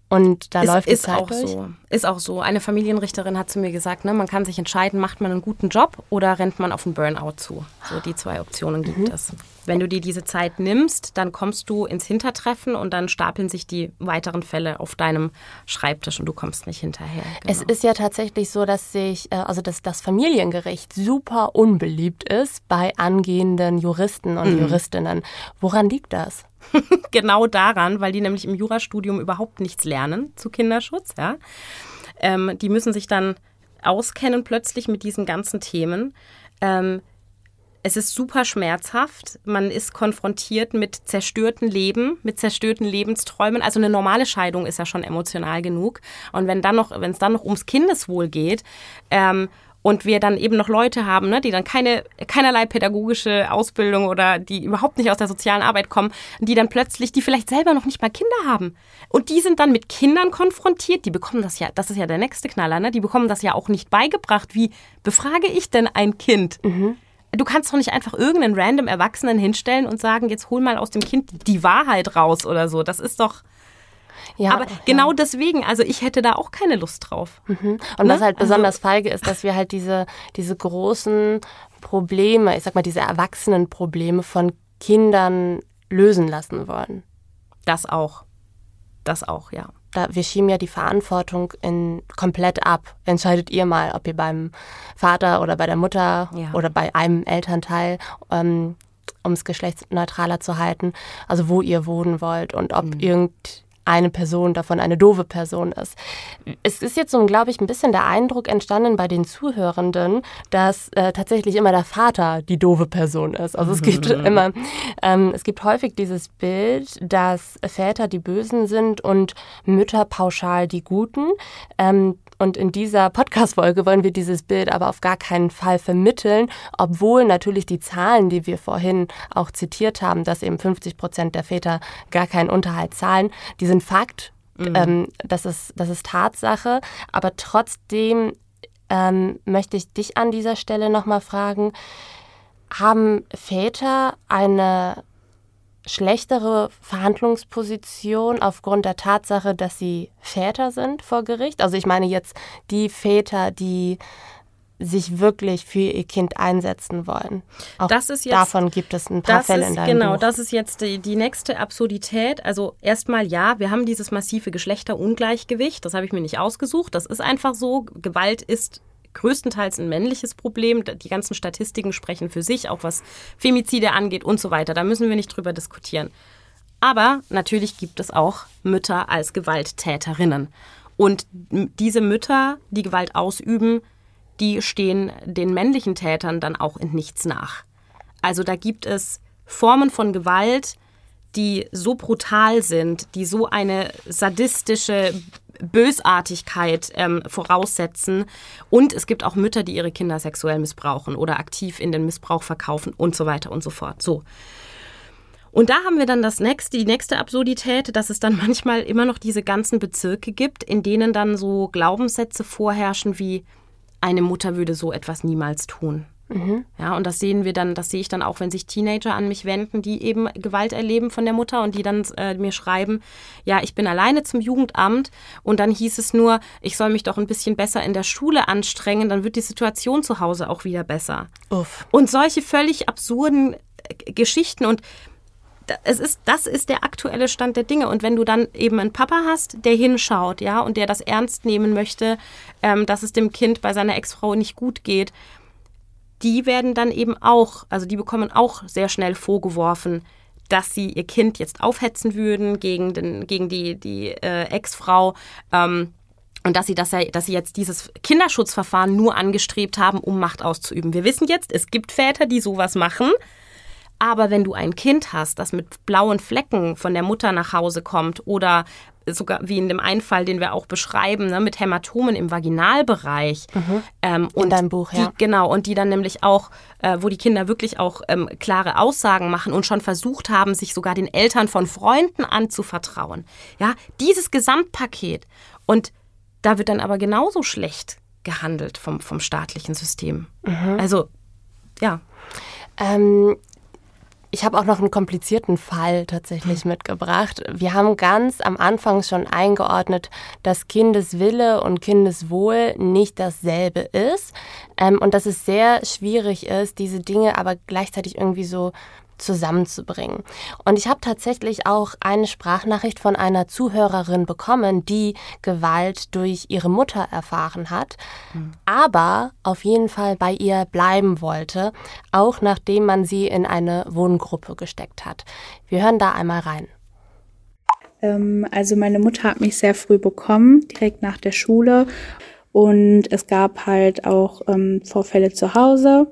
und da ist, läuft ist die Zeit auch durch. so. Ist auch so. Eine Familienrichterin hat zu mir gesagt, ne, man kann sich entscheiden, macht man einen guten Job oder rennt man auf einen Burnout zu. So die zwei Optionen gibt mhm. es. Wenn du dir diese Zeit nimmst, dann kommst du ins Hintertreffen und dann stapeln sich die weiteren Fälle auf deinem Schreibtisch und du kommst nicht hinterher. Genau. Es ist ja tatsächlich so, dass sich, äh, also dass das Familiengericht super unbeliebt ist bei angehenden Juristen und mhm. Juristinnen. Woran liegt das? genau daran, weil die nämlich im Jurastudium überhaupt nichts lernen zu Kinderschutz. Ja? Ähm, die müssen sich dann auskennen plötzlich mit diesen ganzen Themen. Ähm, es ist super schmerzhaft. Man ist konfrontiert mit zerstörten Leben, mit zerstörten Lebensträumen. Also eine normale Scheidung ist ja schon emotional genug. Und wenn dann noch, wenn es dann noch ums Kindeswohl geht ähm, und wir dann eben noch Leute haben, ne, die dann keine, keinerlei pädagogische Ausbildung oder die überhaupt nicht aus der sozialen Arbeit kommen, die dann plötzlich, die vielleicht selber noch nicht mal Kinder haben. Und die sind dann mit Kindern konfrontiert, die bekommen das ja, das ist ja der nächste Knaller, ne? Die bekommen das ja auch nicht beigebracht. Wie befrage ich denn ein Kind? Mhm. Du kannst doch nicht einfach irgendeinen random Erwachsenen hinstellen und sagen, jetzt hol mal aus dem Kind die Wahrheit raus oder so. Das ist doch. Ja, aber genau deswegen, also ich hätte da auch keine Lust drauf. Mhm. Und ne? was halt besonders also, feige ist, dass wir halt diese, diese großen Probleme, ich sag mal, diese Erwachsenenprobleme von Kindern lösen lassen wollen. Das auch. Das auch, ja. Da, wir schieben ja die Verantwortung in, komplett ab. Entscheidet ihr mal, ob ihr beim Vater oder bei der Mutter ja. oder bei einem Elternteil ähm, um es geschlechtsneutraler zu halten, also wo ihr wohnen wollt und ob mhm. irgend eine Person davon eine doofe Person ist. Es ist jetzt so, glaube ich, ein bisschen der Eindruck entstanden bei den Zuhörenden, dass äh, tatsächlich immer der Vater die doofe Person ist. Also es gibt immer, ähm, es gibt häufig dieses Bild, dass Väter die Bösen sind und Mütter pauschal die Guten. Ähm, und in dieser Podcast-Folge wollen wir dieses Bild aber auf gar keinen Fall vermitteln, obwohl natürlich die Zahlen, die wir vorhin auch zitiert haben, dass eben 50 Prozent der Väter gar keinen Unterhalt zahlen, die sind Fakt. Mhm. Ähm, das, ist, das ist Tatsache. Aber trotzdem ähm, möchte ich dich an dieser Stelle nochmal fragen, haben Väter eine schlechtere Verhandlungsposition aufgrund der Tatsache, dass sie Väter sind vor Gericht? Also ich meine jetzt die Väter, die sich wirklich für ihr Kind einsetzen wollen. Auch jetzt, davon gibt es ein paar Fälle ist, in deinem Genau, Buch. das ist jetzt die, die nächste Absurdität. Also erstmal ja, wir haben dieses massive Geschlechterungleichgewicht. Das habe ich mir nicht ausgesucht. Das ist einfach so. Gewalt ist größtenteils ein männliches Problem. Die ganzen Statistiken sprechen für sich, auch was Femizide angeht und so weiter. Da müssen wir nicht drüber diskutieren. Aber natürlich gibt es auch Mütter als Gewalttäterinnen. Und diese Mütter, die Gewalt ausüben, die stehen den männlichen Tätern dann auch in nichts nach. Also da gibt es Formen von Gewalt, die so brutal sind, die so eine sadistische Bösartigkeit ähm, voraussetzen. Und es gibt auch Mütter, die ihre Kinder sexuell missbrauchen oder aktiv in den Missbrauch verkaufen und so weiter und so fort. So. Und da haben wir dann das nächste, die nächste Absurdität, dass es dann manchmal immer noch diese ganzen Bezirke gibt, in denen dann so Glaubenssätze vorherrschen wie eine Mutter würde so etwas niemals tun. Mhm. Ja, und das sehen wir dann, das sehe ich dann auch, wenn sich Teenager an mich wenden, die eben Gewalt erleben von der Mutter und die dann äh, mir schreiben, ja, ich bin alleine zum Jugendamt und dann hieß es nur, ich soll mich doch ein bisschen besser in der Schule anstrengen, dann wird die Situation zu Hause auch wieder besser. Uff. Und solche völlig absurden äh, Geschichten und es ist, das ist der aktuelle Stand der Dinge. Und wenn du dann eben einen Papa hast, der hinschaut, ja, und der das ernst nehmen möchte, ähm, dass es dem Kind bei seiner Ex-Frau nicht gut geht, die werden dann eben auch, also die bekommen auch sehr schnell vorgeworfen, dass sie ihr Kind jetzt aufhetzen würden gegen, den, gegen die, die äh, Ex-Frau. Ähm, und dass sie, das ja, dass sie jetzt dieses Kinderschutzverfahren nur angestrebt haben, um Macht auszuüben. Wir wissen jetzt, es gibt Väter, die sowas machen. Aber wenn du ein Kind hast, das mit blauen Flecken von der Mutter nach Hause kommt oder sogar wie in dem einen Fall, den wir auch beschreiben, ne, mit Hämatomen im Vaginalbereich. Mhm. Ähm, in deinem Buch, ja. Die, genau, und die dann nämlich auch, äh, wo die Kinder wirklich auch ähm, klare Aussagen machen und schon versucht haben, sich sogar den Eltern von Freunden anzuvertrauen. Ja, dieses Gesamtpaket. Und da wird dann aber genauso schlecht gehandelt vom, vom staatlichen System. Mhm. Also, ja. Ähm, ich habe auch noch einen komplizierten Fall tatsächlich mitgebracht. Wir haben ganz am Anfang schon eingeordnet, dass Kindeswille und Kindeswohl nicht dasselbe ist ähm, und dass es sehr schwierig ist, diese Dinge aber gleichzeitig irgendwie so zusammenzubringen. Und ich habe tatsächlich auch eine Sprachnachricht von einer Zuhörerin bekommen, die Gewalt durch ihre Mutter erfahren hat, mhm. aber auf jeden Fall bei ihr bleiben wollte, auch nachdem man sie in eine Wohngruppe gesteckt hat. Wir hören da einmal rein. Ähm, also meine Mutter hat mich sehr früh bekommen, direkt nach der Schule. Und es gab halt auch ähm, Vorfälle zu Hause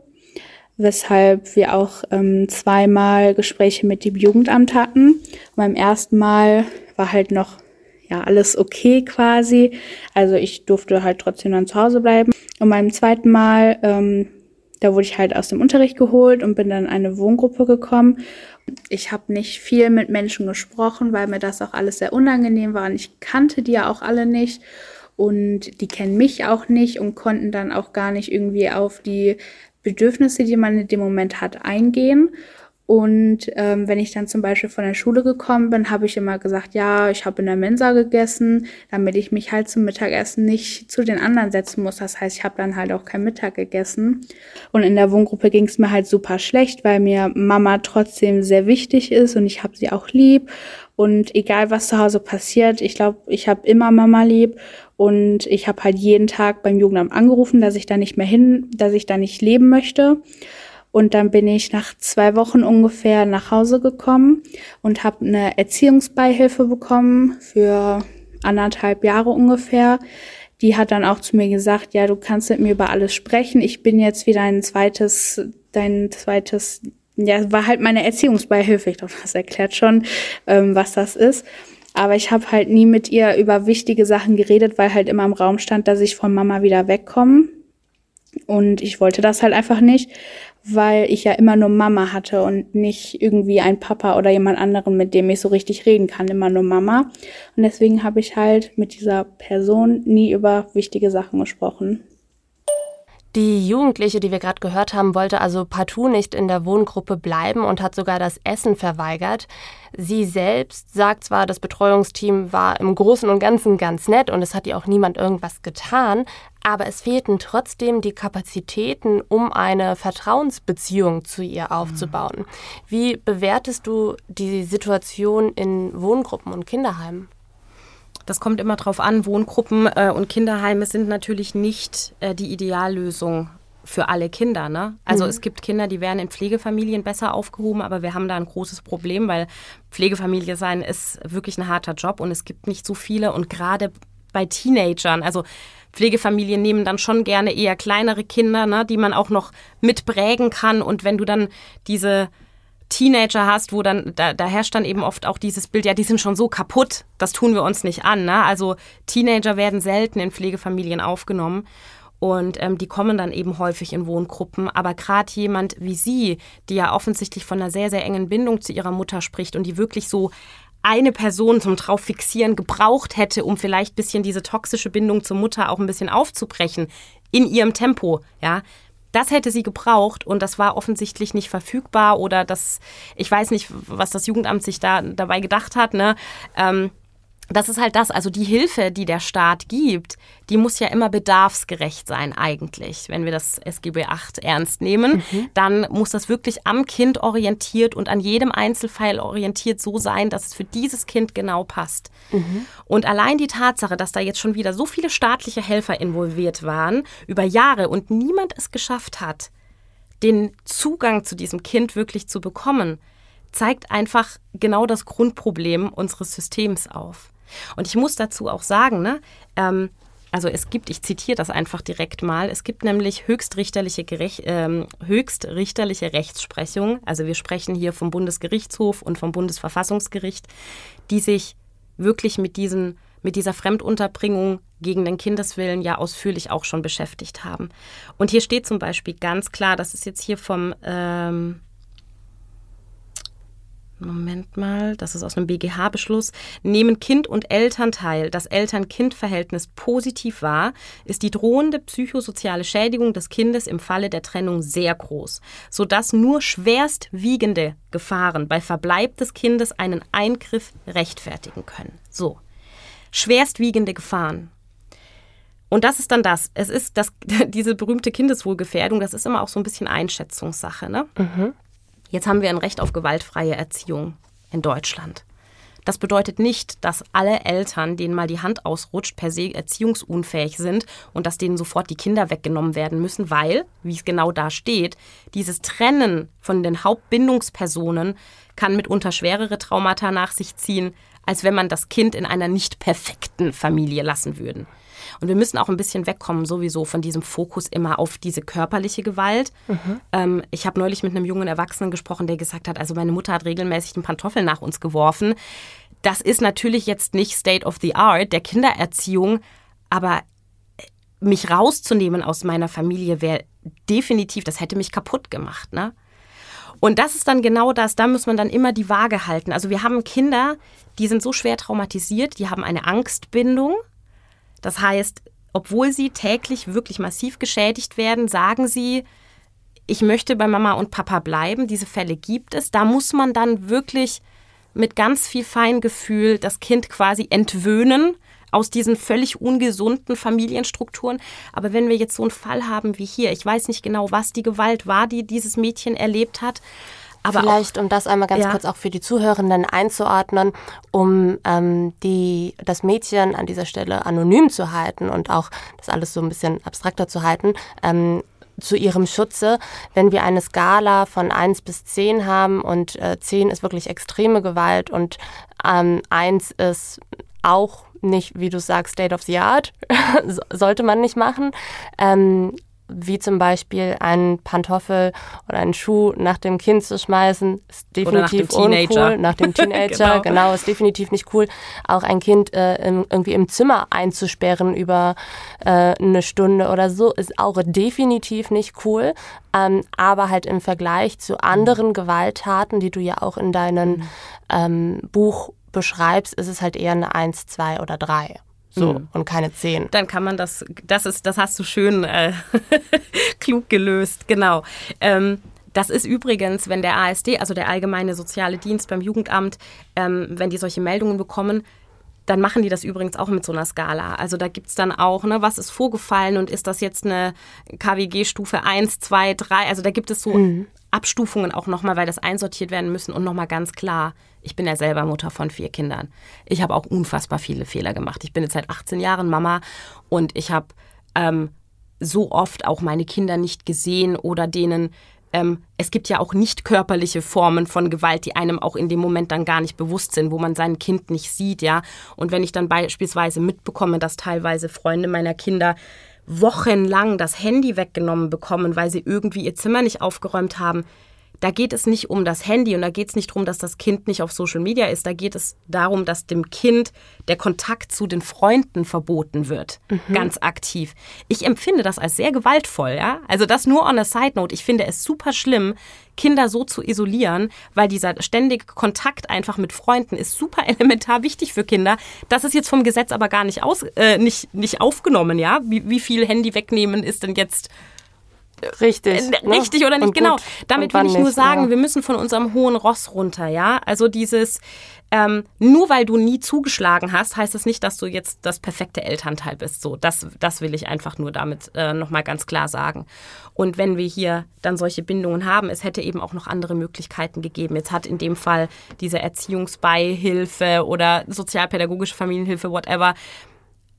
weshalb wir auch ähm, zweimal Gespräche mit dem Jugendamt hatten. Und beim ersten Mal war halt noch ja alles okay quasi. Also ich durfte halt trotzdem dann zu Hause bleiben. Und beim zweiten Mal, ähm, da wurde ich halt aus dem Unterricht geholt und bin dann in eine Wohngruppe gekommen. Ich habe nicht viel mit Menschen gesprochen, weil mir das auch alles sehr unangenehm war und ich kannte die ja auch alle nicht und die kennen mich auch nicht und konnten dann auch gar nicht irgendwie auf die Bedürfnisse, die man in dem Moment hat, eingehen. Und ähm, wenn ich dann zum Beispiel von der Schule gekommen bin, habe ich immer gesagt, ja, ich habe in der Mensa gegessen, damit ich mich halt zum Mittagessen nicht zu den anderen setzen muss. Das heißt, ich habe dann halt auch kein Mittag gegessen. Und in der Wohngruppe ging es mir halt super schlecht, weil mir Mama trotzdem sehr wichtig ist und ich habe sie auch lieb. Und egal was zu Hause passiert, ich glaube, ich habe immer Mama lieb. Und ich habe halt jeden Tag beim Jugendamt angerufen, dass ich da nicht mehr hin, dass ich da nicht leben möchte. Und dann bin ich nach zwei Wochen ungefähr nach Hause gekommen und habe eine Erziehungsbeihilfe bekommen für anderthalb Jahre ungefähr. Die hat dann auch zu mir gesagt, ja, du kannst mit mir über alles sprechen. Ich bin jetzt wieder ein zweites, dein zweites, ja, war halt meine Erziehungsbeihilfe. Ich glaube, das erklärt schon, ähm, was das ist. Aber ich habe halt nie mit ihr über wichtige Sachen geredet, weil halt immer im Raum stand, dass ich von Mama wieder wegkomme. Und ich wollte das halt einfach nicht weil ich ja immer nur Mama hatte und nicht irgendwie ein Papa oder jemand anderen, mit dem ich so richtig reden kann, immer nur Mama. Und deswegen habe ich halt mit dieser Person nie über wichtige Sachen gesprochen. Die Jugendliche, die wir gerade gehört haben, wollte also partout nicht in der Wohngruppe bleiben und hat sogar das Essen verweigert. Sie selbst sagt zwar, das Betreuungsteam war im Großen und Ganzen ganz nett und es hat ihr auch niemand irgendwas getan, aber es fehlten trotzdem die Kapazitäten, um eine Vertrauensbeziehung zu ihr aufzubauen. Wie bewertest du die Situation in Wohngruppen und Kinderheimen? Das kommt immer drauf an. Wohngruppen äh, und Kinderheime sind natürlich nicht äh, die Ideallösung für alle Kinder. Ne? Also mhm. es gibt Kinder, die werden in Pflegefamilien besser aufgehoben, aber wir haben da ein großes Problem, weil Pflegefamilie sein ist wirklich ein harter Job und es gibt nicht so viele und gerade bei Teenagern, also Pflegefamilien nehmen dann schon gerne eher kleinere Kinder, ne, die man auch noch mitprägen kann und wenn du dann diese Teenager hast, wo dann, da, da herrscht dann eben oft auch dieses Bild, ja, die sind schon so kaputt, das tun wir uns nicht an. Ne? Also Teenager werden selten in Pflegefamilien aufgenommen. Und ähm, die kommen dann eben häufig in Wohngruppen. Aber gerade jemand wie Sie, die ja offensichtlich von einer sehr, sehr engen Bindung zu ihrer Mutter spricht und die wirklich so eine Person zum drauf fixieren gebraucht hätte, um vielleicht ein bisschen diese toxische Bindung zur Mutter auch ein bisschen aufzubrechen, in ihrem Tempo, ja, das hätte sie gebraucht und das war offensichtlich nicht verfügbar oder das, ich weiß nicht, was das Jugendamt sich da dabei gedacht hat, ne? Ähm, das ist halt das, also die Hilfe, die der Staat gibt, die muss ja immer bedarfsgerecht sein eigentlich. Wenn wir das SGB 8 ernst nehmen, mhm. dann muss das wirklich am Kind orientiert und an jedem Einzelfall orientiert so sein, dass es für dieses Kind genau passt. Mhm. Und allein die Tatsache, dass da jetzt schon wieder so viele staatliche Helfer involviert waren, über Jahre und niemand es geschafft hat, den Zugang zu diesem Kind wirklich zu bekommen, zeigt einfach genau das Grundproblem unseres Systems auf. Und ich muss dazu auch sagen, ne, ähm, also es gibt, ich zitiere das einfach direkt mal, es gibt nämlich höchstrichterliche, Gerecht, ähm, höchstrichterliche Rechtsprechung, also wir sprechen hier vom Bundesgerichtshof und vom Bundesverfassungsgericht, die sich wirklich mit diesen mit dieser Fremdunterbringung gegen den Kindeswillen ja ausführlich auch schon beschäftigt haben. Und hier steht zum Beispiel ganz klar, das ist jetzt hier vom ähm, Moment mal, das ist aus einem BGH-Beschluss, nehmen Kind und Elternteil das Eltern-Kind-Verhältnis positiv wahr, ist die drohende psychosoziale Schädigung des Kindes im Falle der Trennung sehr groß, sodass nur schwerstwiegende Gefahren bei Verbleib des Kindes einen Eingriff rechtfertigen können. So, schwerstwiegende Gefahren. Und das ist dann das. Es ist das, diese berühmte Kindeswohlgefährdung, das ist immer auch so ein bisschen Einschätzungssache. Ne? Mhm. Jetzt haben wir ein Recht auf gewaltfreie Erziehung in Deutschland. Das bedeutet nicht, dass alle Eltern, denen mal die Hand ausrutscht, per se erziehungsunfähig sind und dass denen sofort die Kinder weggenommen werden müssen, weil, wie es genau da steht, dieses Trennen von den Hauptbindungspersonen kann mitunter schwerere Traumata nach sich ziehen, als wenn man das Kind in einer nicht perfekten Familie lassen würde. Und wir müssen auch ein bisschen wegkommen, sowieso von diesem Fokus immer auf diese körperliche Gewalt. Mhm. Ähm, ich habe neulich mit einem jungen Erwachsenen gesprochen, der gesagt hat, also meine Mutter hat regelmäßig den Pantoffel nach uns geworfen das ist natürlich jetzt nicht State of the Art der Kindererziehung, aber mich rauszunehmen aus meiner Familie wäre definitiv, das hätte mich kaputt gemacht, ne? Und das ist dann genau das, da muss man dann immer die Waage halten. Also wir haben Kinder, die sind so schwer traumatisiert, die haben eine Angstbindung. Das heißt, obwohl sie täglich wirklich massiv geschädigt werden, sagen sie, ich möchte bei Mama und Papa bleiben. Diese Fälle gibt es. Da muss man dann wirklich mit ganz viel Feingefühl das Kind quasi entwöhnen aus diesen völlig ungesunden Familienstrukturen. Aber wenn wir jetzt so einen Fall haben wie hier, ich weiß nicht genau, was die Gewalt war, die dieses Mädchen erlebt hat. Aber Vielleicht, auch, um das einmal ganz ja. kurz auch für die Zuhörenden einzuordnen, um ähm, die, das Mädchen an dieser Stelle anonym zu halten und auch das alles so ein bisschen abstrakter zu halten. Ähm, zu ihrem Schutze, wenn wir eine Skala von 1 bis 10 haben und äh, 10 ist wirklich extreme Gewalt und ähm, 1 ist auch nicht, wie du sagst, State of the Art, sollte man nicht machen. Ähm, wie zum Beispiel einen Pantoffel oder einen Schuh nach dem Kind zu schmeißen, ist definitiv nach uncool. Nach dem Teenager, genau. genau. ist definitiv nicht cool. Auch ein Kind äh, im, irgendwie im Zimmer einzusperren über äh, eine Stunde oder so, ist auch definitiv nicht cool. Ähm, aber halt im Vergleich zu anderen Gewalttaten, die du ja auch in deinem mhm. ähm, Buch beschreibst, ist es halt eher eine 1, 2 oder 3. So, mhm. und keine 10. Dann kann man das, das ist, das hast du schön äh, klug gelöst, genau. Ähm, das ist übrigens, wenn der ASD, also der Allgemeine Soziale Dienst beim Jugendamt, ähm, wenn die solche Meldungen bekommen, dann machen die das übrigens auch mit so einer Skala. Also da gibt es dann auch, ne, was ist vorgefallen und ist das jetzt eine KWG-Stufe 1, 2, 3? Also da gibt es so mhm. Abstufungen auch nochmal, weil das einsortiert werden müssen und nochmal ganz klar, ich bin ja selber Mutter von vier Kindern. Ich habe auch unfassbar viele Fehler gemacht. Ich bin jetzt seit 18 Jahren Mama und ich habe ähm, so oft auch meine Kinder nicht gesehen oder denen ähm, es gibt ja auch nicht körperliche Formen von Gewalt, die einem auch in dem Moment dann gar nicht bewusst sind, wo man sein Kind nicht sieht, ja. Und wenn ich dann beispielsweise mitbekomme, dass teilweise Freunde meiner Kinder wochenlang das Handy weggenommen bekommen, weil sie irgendwie ihr Zimmer nicht aufgeräumt haben, da geht es nicht um das Handy und da geht es nicht darum, dass das Kind nicht auf Social Media ist. Da geht es darum, dass dem Kind der Kontakt zu den Freunden verboten wird. Mhm. Ganz aktiv. Ich empfinde das als sehr gewaltvoll, ja. Also das nur on a side note. Ich finde es super schlimm, Kinder so zu isolieren, weil dieser ständige Kontakt einfach mit Freunden ist super elementar wichtig für Kinder. Das ist jetzt vom Gesetz aber gar nicht, aus, äh, nicht, nicht aufgenommen, ja. Wie, wie viel Handy wegnehmen ist denn jetzt Richtig. Äh, richtig ne? oder nicht, genau. Damit will ich nur sagen, ja. wir müssen von unserem hohen Ross runter, ja. Also dieses, ähm, nur weil du nie zugeschlagen hast, heißt das nicht, dass du jetzt das perfekte Elternteil bist. So, das, das will ich einfach nur damit äh, nochmal ganz klar sagen. Und wenn wir hier dann solche Bindungen haben, es hätte eben auch noch andere Möglichkeiten gegeben. Jetzt hat in dem Fall diese Erziehungsbeihilfe oder sozialpädagogische Familienhilfe, whatever,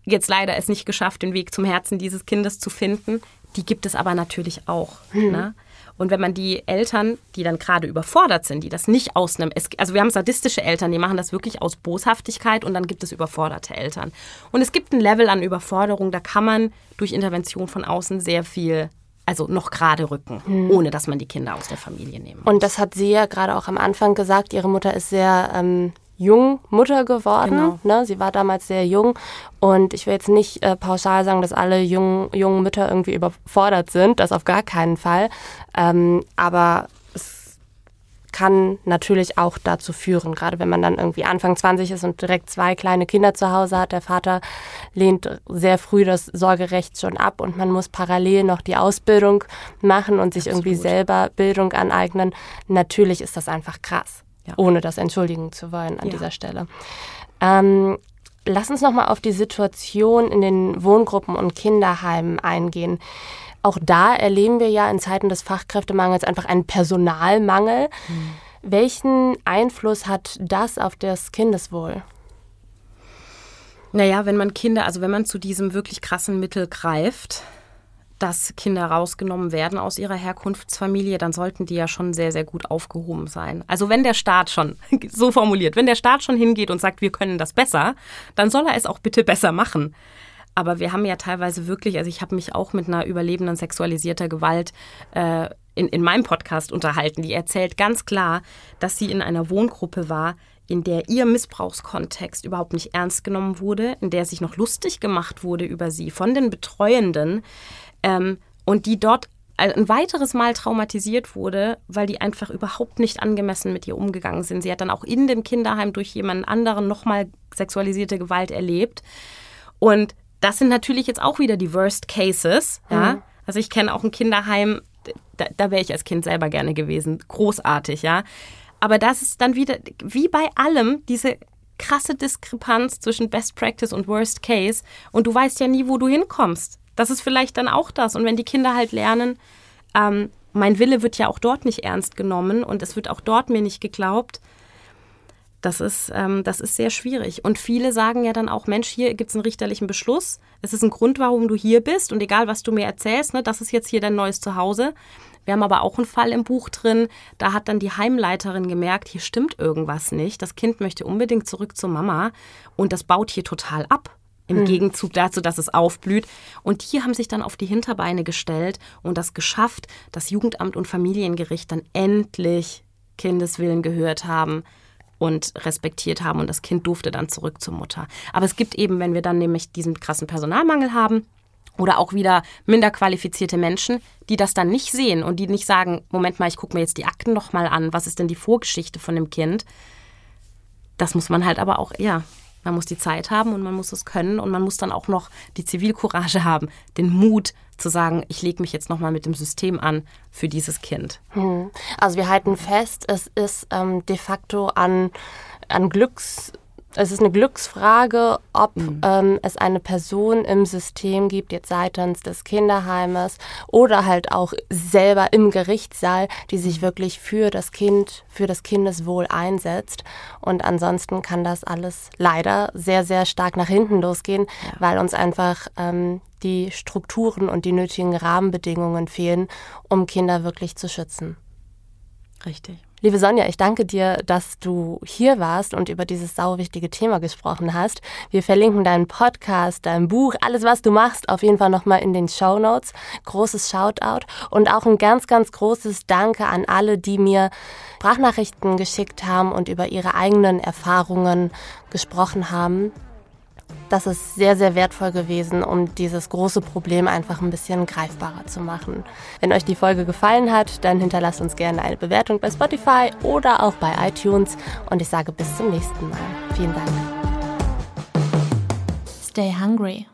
jetzt leider es nicht geschafft, den Weg zum Herzen dieses Kindes zu finden. Die gibt es aber natürlich auch. Mhm. Ne? Und wenn man die Eltern, die dann gerade überfordert sind, die das nicht aus einem, also wir haben sadistische Eltern, die machen das wirklich aus Boshaftigkeit und dann gibt es überforderte Eltern. Und es gibt ein Level an Überforderung, da kann man durch Intervention von außen sehr viel also noch gerade rücken, hm. ohne dass man die Kinder aus der Familie nehmen muss. Und das hat sie ja gerade auch am Anfang gesagt, ihre Mutter ist sehr ähm, jung Mutter geworden. Genau. Ne? Sie war damals sehr jung und ich will jetzt nicht äh, pauschal sagen, dass alle jungen, jungen Mütter irgendwie überfordert sind, das auf gar keinen Fall. Ähm, aber es kann natürlich auch dazu führen, gerade wenn man dann irgendwie Anfang 20 ist und direkt zwei kleine Kinder zu Hause hat. Der Vater lehnt sehr früh das Sorgerecht schon ab und man muss parallel noch die Ausbildung machen und sich Absolut. irgendwie selber Bildung aneignen. Natürlich ist das einfach krass ja. ohne das entschuldigen zu wollen an ja. dieser Stelle. Ähm, lass uns nochmal auf die Situation in den Wohngruppen und Kinderheimen eingehen. Auch da erleben wir ja in Zeiten des Fachkräftemangels einfach einen Personalmangel. Mhm. Welchen Einfluss hat das auf das Kindeswohl? Naja, wenn man Kinder, also wenn man zu diesem wirklich krassen Mittel greift, dass Kinder rausgenommen werden aus ihrer Herkunftsfamilie, dann sollten die ja schon sehr, sehr gut aufgehoben sein. Also wenn der Staat schon, so formuliert, wenn der Staat schon hingeht und sagt, wir können das besser, dann soll er es auch bitte besser machen. Aber wir haben ja teilweise wirklich, also ich habe mich auch mit einer überlebenden sexualisierter Gewalt äh, in, in meinem Podcast unterhalten. Die erzählt ganz klar, dass sie in einer Wohngruppe war, in der ihr Missbrauchskontext überhaupt nicht ernst genommen wurde, in der sich noch lustig gemacht wurde über sie von den Betreuenden ähm, und die dort ein weiteres Mal traumatisiert wurde, weil die einfach überhaupt nicht angemessen mit ihr umgegangen sind. Sie hat dann auch in dem Kinderheim durch jemanden anderen nochmal sexualisierte Gewalt erlebt. Und das sind natürlich jetzt auch wieder die Worst Cases. Ja? Mhm. Also ich kenne auch ein Kinderheim, da, da wäre ich als Kind selber gerne gewesen. Großartig, ja. Aber das ist dann wieder, wie bei allem, diese krasse Diskrepanz zwischen Best Practice und Worst Case. Und du weißt ja nie, wo du hinkommst. Das ist vielleicht dann auch das. Und wenn die Kinder halt lernen, ähm, mein Wille wird ja auch dort nicht ernst genommen und es wird auch dort mir nicht geglaubt, das ist, ähm, das ist sehr schwierig. Und viele sagen ja dann auch, Mensch, hier gibt es einen richterlichen Beschluss. Es ist ein Grund, warum du hier bist. Und egal, was du mir erzählst, ne, das ist jetzt hier dein neues Zuhause. Wir haben aber auch einen Fall im Buch drin, da hat dann die Heimleiterin gemerkt, hier stimmt irgendwas nicht. Das Kind möchte unbedingt zurück zur Mama und das baut hier total ab. Im mhm. Gegenzug dazu, dass es aufblüht. Und die haben sich dann auf die Hinterbeine gestellt und das geschafft, dass Jugendamt und Familiengericht dann endlich Kindeswillen gehört haben und respektiert haben und das Kind durfte dann zurück zur Mutter. Aber es gibt eben, wenn wir dann nämlich diesen krassen Personalmangel haben, oder auch wieder minder qualifizierte Menschen, die das dann nicht sehen und die nicht sagen, Moment mal, ich gucke mir jetzt die Akten noch mal an, was ist denn die Vorgeschichte von dem Kind? Das muss man halt aber auch, ja, man muss die Zeit haben und man muss es können und man muss dann auch noch die Zivilcourage haben, den Mut zu sagen, ich lege mich jetzt nochmal mit dem System an für dieses Kind. Hm. Also wir halten fest, es ist ähm, de facto an, an Glücks es ist eine Glücksfrage, ob mhm. ähm, es eine Person im System gibt, jetzt seitens des Kinderheimes oder halt auch selber im Gerichtssaal, die sich wirklich für das Kind, für das Kindeswohl einsetzt. Und ansonsten kann das alles leider sehr, sehr stark nach hinten losgehen, ja. weil uns einfach ähm, die Strukturen und die nötigen Rahmenbedingungen fehlen, um Kinder wirklich zu schützen. Richtig. Liebe Sonja, ich danke dir, dass du hier warst und über dieses sauwichtige Thema gesprochen hast. Wir verlinken deinen Podcast, dein Buch, alles, was du machst, auf jeden Fall nochmal in den Show Notes. Großes Shoutout und auch ein ganz, ganz großes Danke an alle, die mir Sprachnachrichten geschickt haben und über ihre eigenen Erfahrungen gesprochen haben das ist sehr, sehr wertvoll gewesen, um dieses große Problem einfach ein bisschen greifbarer zu machen. Wenn euch die Folge gefallen hat, dann hinterlasst uns gerne eine Bewertung bei Spotify oder auch bei iTunes. Und ich sage bis zum nächsten Mal. Vielen Dank. Stay hungry.